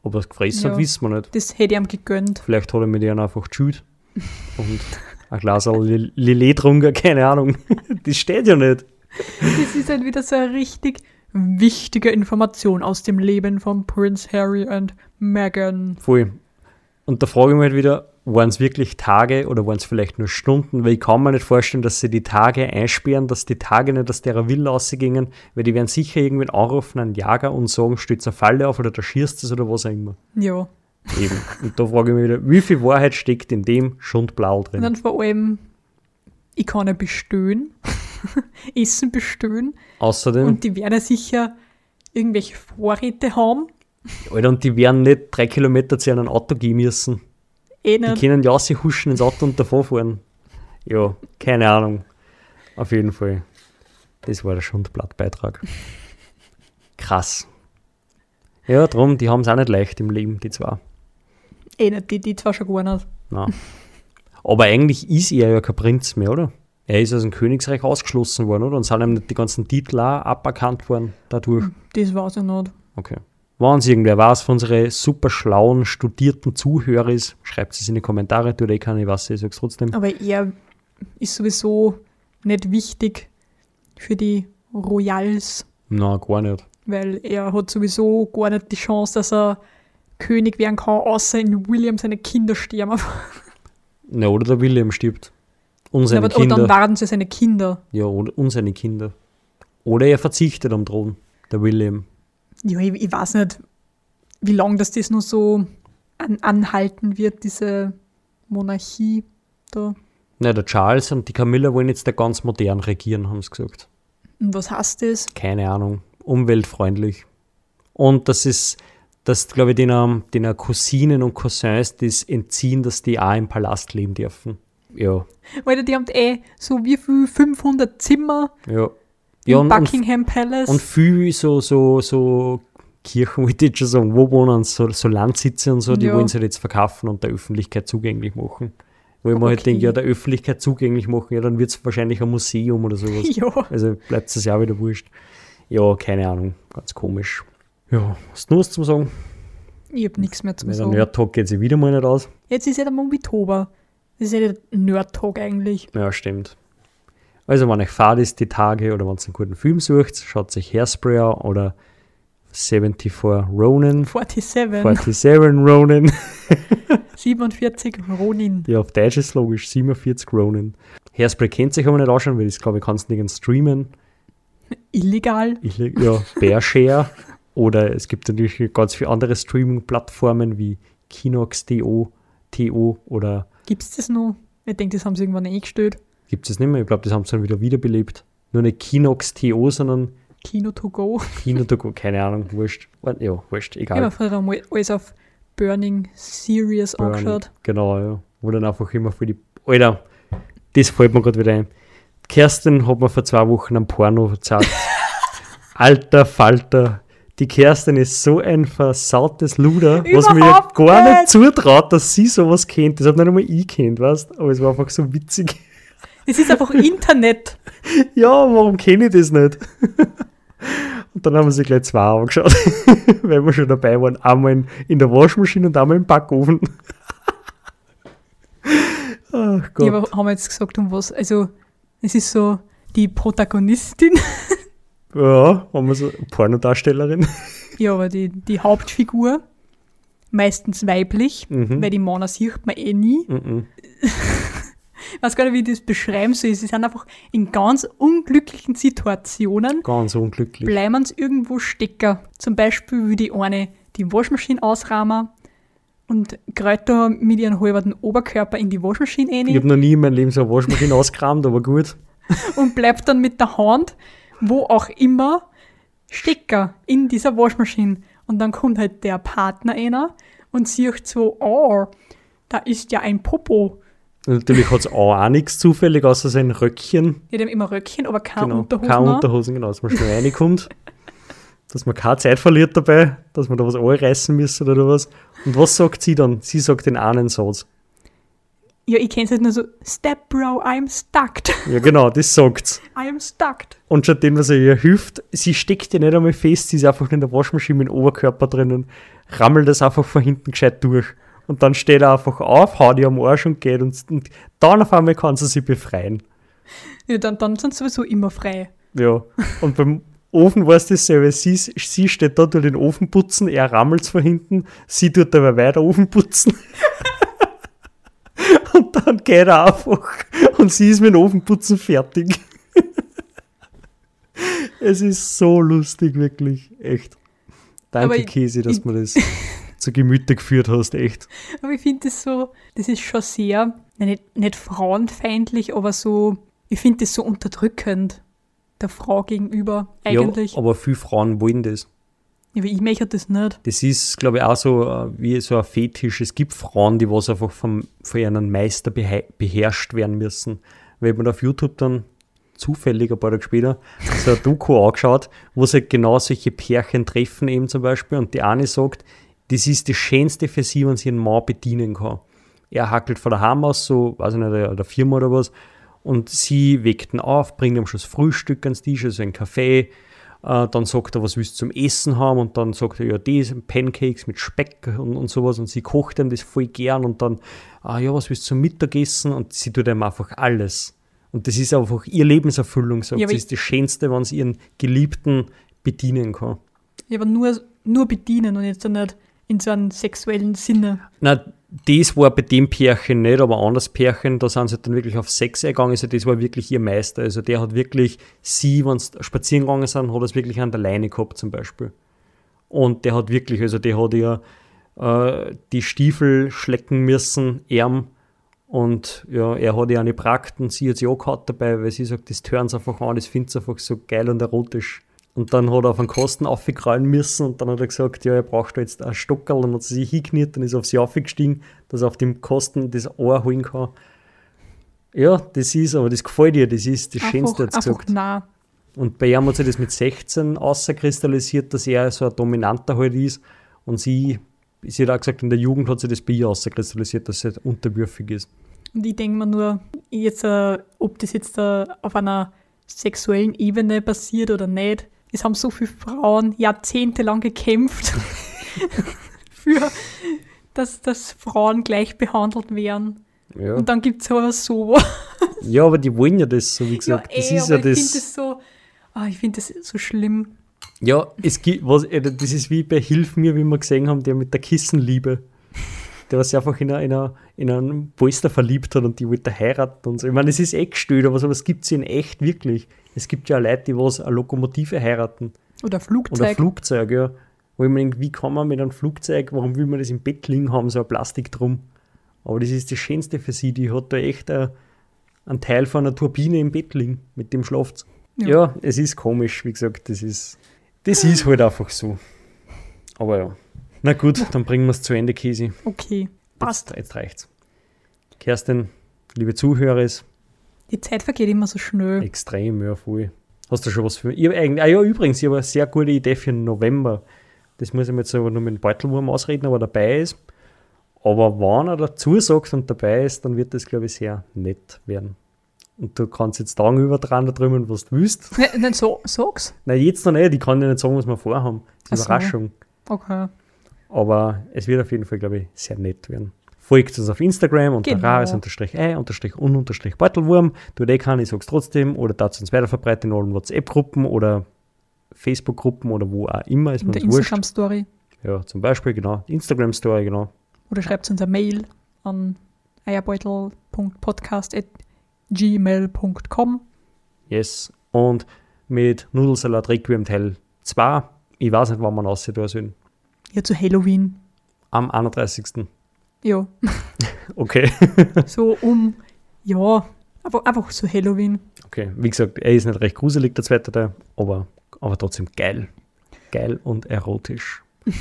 Ob er es gefressen Ja. hat, wissen wir nicht. Das hätte ich ihm gegönnt. Vielleicht hat er mit ihnen einfach geschüttet und ein Glas Lil- Lillet getrunken, keine Ahnung. [LAUGHS] Das steht ja nicht. Das ist halt wieder so eine richtig wichtige Information aus dem Leben von Prince Harry und Meghan. Voll. Und da frage ich mich halt wieder, waren es wirklich Tage oder waren es vielleicht nur Stunden? Weil ich kann mir nicht vorstellen, dass sie die Tage einsperren, dass die Tage nicht aus der Villa rausgingen, weil die werden sicher irgendwen anrufen, einen Jager und sagen, stützt eine Falle auf oder da schießt es oder was auch immer. Ja. Eben. Und da frage ich mich wieder, wie viel Wahrheit steckt in dem Schundblau Und drin? dann vor allem, ich kann ja bestehen, [LAUGHS] Essen bestehen Außerdem, und die werden ja sicher irgendwelche Vorräte haben. Alter, und die werden nicht drei Kilometer zu einem Auto gehen müssen. Eh Die können ja sie huschen ins Auto und davor fahren. Ja, keine Ahnung. Auf jeden Fall. Das war der Schundblattbeitrag. Krass. Ja, drum, die haben es auch nicht leicht im Leben, die zwei. Eh nicht, die, die zwar schon gar nicht. Nein. Aber eigentlich ist er ja kein Prinz mehr, oder? Er ist aus dem Königsreich ausgeschlossen worden, oder? Und sind ihm nicht die ganzen Titel auch aberkannt worden dadurch. Das weiß ich nicht. Okay. Wenn es irgendwer weiß von unseren super schlauen, studierten Zuhörer ist, schreibt es in die Kommentare, tut eh keine, ich weiß, ich sag's trotzdem. Aber er ist sowieso nicht wichtig für die Royals, Na, gar nicht. weil er hat sowieso gar nicht die Chance, dass er König werden kann, außer in William seine Kinder sterben. [LAUGHS] Na, oder der William stirbt. Und seine aber, aber Kinder. dann waren sie seine Kinder. ja, und, und seine Kinder. Oder er verzichtet am Thron, der William. Ja, ich, ich weiß nicht, wie lange das das nur so an, anhalten wird, diese Monarchie da. Na, der Charles und die Camilla wollen jetzt da ganz modern regieren, haben sie gesagt. Und was heißt das? keine Ahnung, umweltfreundlich. Und das ist, das glaube ich, den, ähm, den Cousinen und Cousins das entziehen, dass die auch im Palast leben dürfen. Ja, Weil die haben eh so wie viel 500 Zimmer ja. im Ja, und, und, Buckingham Palace. und viel so, so, so Kirchen, wollte ich schon sagen, wo wohnen so, so Landsitze und so, die Ja. wollen sie jetzt verkaufen und der Öffentlichkeit zugänglich machen. Wo ich mir halt Okay. denke, ja, der Öffentlichkeit zugänglich machen, ja, dann wird es wahrscheinlich ein Museum oder sowas. [LAUGHS] ja, Also bleibt es ja auch wieder wurscht. Ja, keine Ahnung, ganz komisch. Ja, hast du noch was zum Sagen? ich habe nichts mehr zum Weil der sagen. Nerd-Talk geht sich wieder mal nicht aus. Jetzt ist ja der Oktober. Das ist ja der Nerd-Talk eigentlich. Ja, stimmt. Also, wenn euch fad ist die Tage oder wenn ihr einen guten Film sucht, schaut sich Hairspray an oder 74 Ronin, 47, 47 Ronin. [LAUGHS] 47 Ronin. Ja, auf Deutsch ist logisch, 47 Ronin. Hairspray kennt sich aber nicht anschauen, weil das glaube ich kannst du nirgends streamen. Illegal. Ich, leg- ja, Bearshare. [LAUGHS] oder es gibt natürlich ganz viele andere Streaming-Plattformen wie Kinox.to TO oder Gibt es das noch? Ich denke, das haben sie irgendwann eingestellt. gibt es nicht mehr. Ich glaube, das haben sie dann wieder wiederbelebt. Nur nicht Kinox.to, sondern Kino to go. Kino to go, [LAUGHS] keine Ahnung, wurscht. Ja, wurscht, Ich habe egal. früher einmal alles auf Burning Series Burn. angeschaut. Genau, ja. Wo dann einfach immer für die. Alter, das fällt mir gerade wieder ein. Kerstin hat mir vor zwei Wochen ein Porno gezeigt. [LAUGHS] Alter Falter. Die Kerstin ist so ein versautes Luder, was mir ja gar nicht nicht. zutraut, dass sie sowas kennt. Das hat nicht einmal ich kennt, weißt Aber es war einfach so witzig. Es ist einfach Internet. [LAUGHS] Ja, warum kenne ich das nicht? [LAUGHS] Und dann haben wir sie gleich zwei angeschaut, [LAUGHS] weil wir schon dabei waren. Einmal in, der Waschmaschine und einmal im Backofen. Ach Ja, Gott. aber haben wir jetzt gesagt, um was? Also, es ist so die Protagonistin. Ja, haben wir so Pornodarstellerin. [LAUGHS] ja, aber die, die Hauptfigur. Meistens weiblich, Mhm. weil die Männer sieht man eh nie. Mhm. Ich [LAUGHS] weiß gar nicht, wie ich das beschreiben soll. Sie sind einfach in ganz unglücklichen Situationen, Ganz unglücklich. bleiben sie irgendwo stecken. Zum Beispiel wie die eine die Waschmaschine ausrahmen und da mit ihrem halberten Oberkörper in die Waschmaschine rein. Ich habe noch nie in meinem Leben so eine Waschmaschine [LAUGHS] ausgekramt, aber gut. und bleibt dann mit der Hand, wo auch immer, stecker in dieser Waschmaschine. Und dann kommt halt der Partner einer und sieht so, oh, da ist ja ein Popo. Natürlich hat es auch, auch nichts zufällig, außer sein Röckchen. Ja, haben immer Röckchen, aber keine genau. Unterhosen. Keine. Unterhosen, genau, dass man schnell reinkommt. [LAUGHS] dass man keine Zeit verliert dabei, dass man da was anreißen müssen oder was. Und was sagt sie dann? Sie sagt den einen Satz. Ja, ich kenne es halt nur so, Step Bro, I'm stuck. [LAUGHS] Ja, genau, das sagt's. I'm stuck. Und statt dem, was er ihr hilft, sie steckt ja nicht einmal fest, sie ist einfach in der Waschmaschine mit dem Oberkörper drin und rammelt das einfach von hinten gescheit durch. Und dann steht er einfach auf, haut ihr am Arsch und geht und, und dann auf einmal kann sie sich befreien. Ja, dann, dann sind sie sowieso immer frei. Ja. Und beim Ofen war es dasselbe. Sie, sie steht da, tut den Ofen putzen, er rammelt von hinten, sie tut dabei weiter Ofen putzen. [LAUGHS] und dann geht er einfach und sie ist mit dem Ofenputzen fertig. es ist so lustig, wirklich. Echt. Danke, Aber Käse, dass mir das zu Gemüte geführt hast, echt. Aber ich finde das so, das ist schon sehr, nicht, nicht frauenfeindlich, aber so, ich finde das so unterdrückend der Frau gegenüber eigentlich. Ja, aber viele Frauen wollen das. Ja, aber ich möchte das nicht. Das ist, glaube ich, auch so äh, wie so ein Fetisch. Es gibt Frauen, die was einfach vom, von ihren Meister behe beherrscht werden müssen. Weil ich mir auf YouTube dann zufällig ein paar Tage später so ein Doku [LAUGHS] angeschaut, wo sie halt genau solche Pärchen treffen eben zum Beispiel und die eine sagt, das ist das Schönste für sie, wenn sie einen Mann bedienen kann. Er hackelt von daheim aus, so, weiß ich nicht, der, der Firma oder was, und sie weckt ihn auf, bringt ihm schon das Frühstück ans Tisch, also einen Kaffee, Äh, dann sagt er, was willst du zum Essen haben? Und dann sagt er, ja, das, Pancakes mit Speck und, und sowas. Und sie kocht ihm das voll gern. Und dann, ah, ja, was willst du zum Mittagessen? Und sie tut ihm einfach alles. Und das ist einfach ihre Lebenserfüllung, sagt Ja, sie. ist das Schönste, wenn sie ihren Geliebten bedienen kann. Ja, aber nur, nur bedienen und jetzt dann nicht in so einem sexuellen Sinne. Na, das war bei dem Pärchen nicht, aber anders Pärchen, da sind sie dann wirklich auf Sex eingegangen. Also das war wirklich ihr Meister. Also der hat wirklich sie, wenn sie spazieren gegangen sind, hat es wirklich an der Leine gehabt zum Beispiel. Und der hat wirklich, also der hat ja äh, die Stiefel schlecken müssen, Arm. Und ja, er hat ja eine Prakt und sie hat sie auch gehabt dabei, weil sie sagt, das hören sie einfach an, das findet sie einfach so geil und erotisch. Und dann hat er auf den Kosten aufgekrallen müssen und dann hat er gesagt, ja, er braucht da jetzt einen Stockerl und hat sie sich hingekniet und ist auf sie aufgestiegen, dass er auf dem Kosten das Ohr holen kann. Ja, das ist, aber das gefällt ihr, das ist das Schönste, hat gesagt. nah. Und bei ihm hat sich das mit 16 außerkristallisiert, dass er so ein Dominanter halt ist. Und sie, sie hat auch gesagt, in der Jugend hat sich das bei ihr außerkristallisiert, dass sie halt unterwürfig ist. Und ich denke mir nur, jetzt, äh, ob das jetzt äh, auf einer sexuellen Ebene passiert oder nicht. Es haben so viele Frauen jahrzehntelang gekämpft [LAUGHS] für, dass, dass Frauen gleich behandelt werden. Ja, Und dann gibt es aber so. [LAUGHS] ja aber die wollen ja das, so wie gesagt. das ist ja ich das. finde das so, ah, ich finde das so schlimm. Ja, es gibt, was, äh, das ist wie bei Hilf mir, wie wir gesehen haben, der mit der Kissenliebe. Der was sich einfach in, einer, in, einer, in einen Polster verliebt hat und die wollte heiraten und so. Ich meine, es ist echt gestört, aber sowas gibt es in echt wirklich. Es gibt ja Leute, die was eine Lokomotive heiraten. Oder Oder Flugzeug. Flugzeug, ja. Wo ich mir denke, wie kann man mit einem Flugzeug, warum will man das im Bett liegen haben, so ein Plastik drum? Aber das ist das Schönste für sie, die hat da echt ein, einen Teil von einer Turbine im Bett liegen, mit dem schlaft Ja. ja. es ist komisch, wie gesagt, das ist, das ist halt einfach so. Aber ja. Na gut, dann bringen wir es zu Ende, Käsi. okay, passt. Jetzt, jetzt reicht's. Kerstin, liebe Zuhörer, Die Zeit vergeht immer so schnell. extrem, ja, voll. Hast du schon was für ich hab eigentlich, Ah ja, übrigens, ich habe eine sehr gute Idee für den November. Das muss ich mir jetzt aber nur mit dem Beutelwurm ausreden, aber dabei ist. Aber wenn er dazu sagt und dabei ist, dann wird das, glaube ich, sehr nett werden. Und du kannst jetzt Tagen über dran da drüben, was du willst. [LAUGHS] Ne, ne, so, sag's. Nein, jetzt noch nicht. Ich kann dir nicht sagen, was wir vorhaben. Das ist eine. Überraschung. Okay. Aber es wird auf jeden Fall, glaube ich, sehr nett werden. Folgt uns auf Instagram unter Genau. rares unterstrich ei unterstrich un unterstrich Beutelwurm. Du eh kann, ich sag's trotzdem. Oder dazu uns weiterverbreiten in allen WhatsApp-Gruppen oder Facebook-Gruppen oder wo auch immer. Ist In der. Instagram-Story. Ja, zum Beispiel, genau. Instagram-Story, genau. Oder schreibt uns eine Mail an eierbeutel.podcast.gmail.com. Yes. Und mit Nudelsalat Requiem Teil 2. Ich weiß nicht, wann man aussehen da sollen. Ja, zu Halloween. Am 31. Ja, [LAUGHS] Okay. [LAUGHS] so um, ja, einfach, einfach so Halloween. Okay, wie gesagt, er ist nicht recht gruselig, der zweite Teil, aber, aber trotzdem geil. Geil und erotisch. [LAUGHS]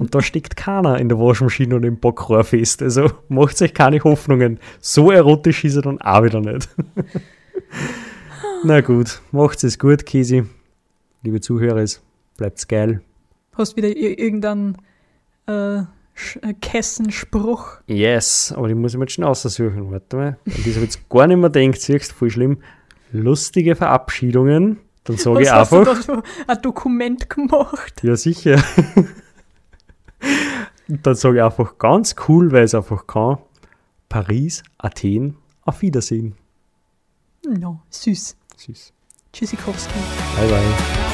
Und da steckt keiner in der Waschmaschine und im Backrohr fest. Also macht euch keine Hoffnungen. So erotisch ist er dann auch wieder nicht. Na gut, macht's es gut, Käsi. Liebe Zuhörer, bleibt's geil. Hast wieder ir- irgendeinen äh, äh, Kessenspruch. Yes, aber die muss ich mir jetzt schnell aussuchen. Warte mal. Wenn das jetzt gar nicht mehr denkt, siehst du, voll schlimm. Lustige Verabschiedungen. Dann sage ich Was hast einfach. du da ein Dokument gemacht? Ja, sicher. Dann sage ich einfach ganz cool, weil es einfach kann. Paris, Athen, auf Wiedersehen. No, süß. Süß. Tschüssikowski. Bye bye.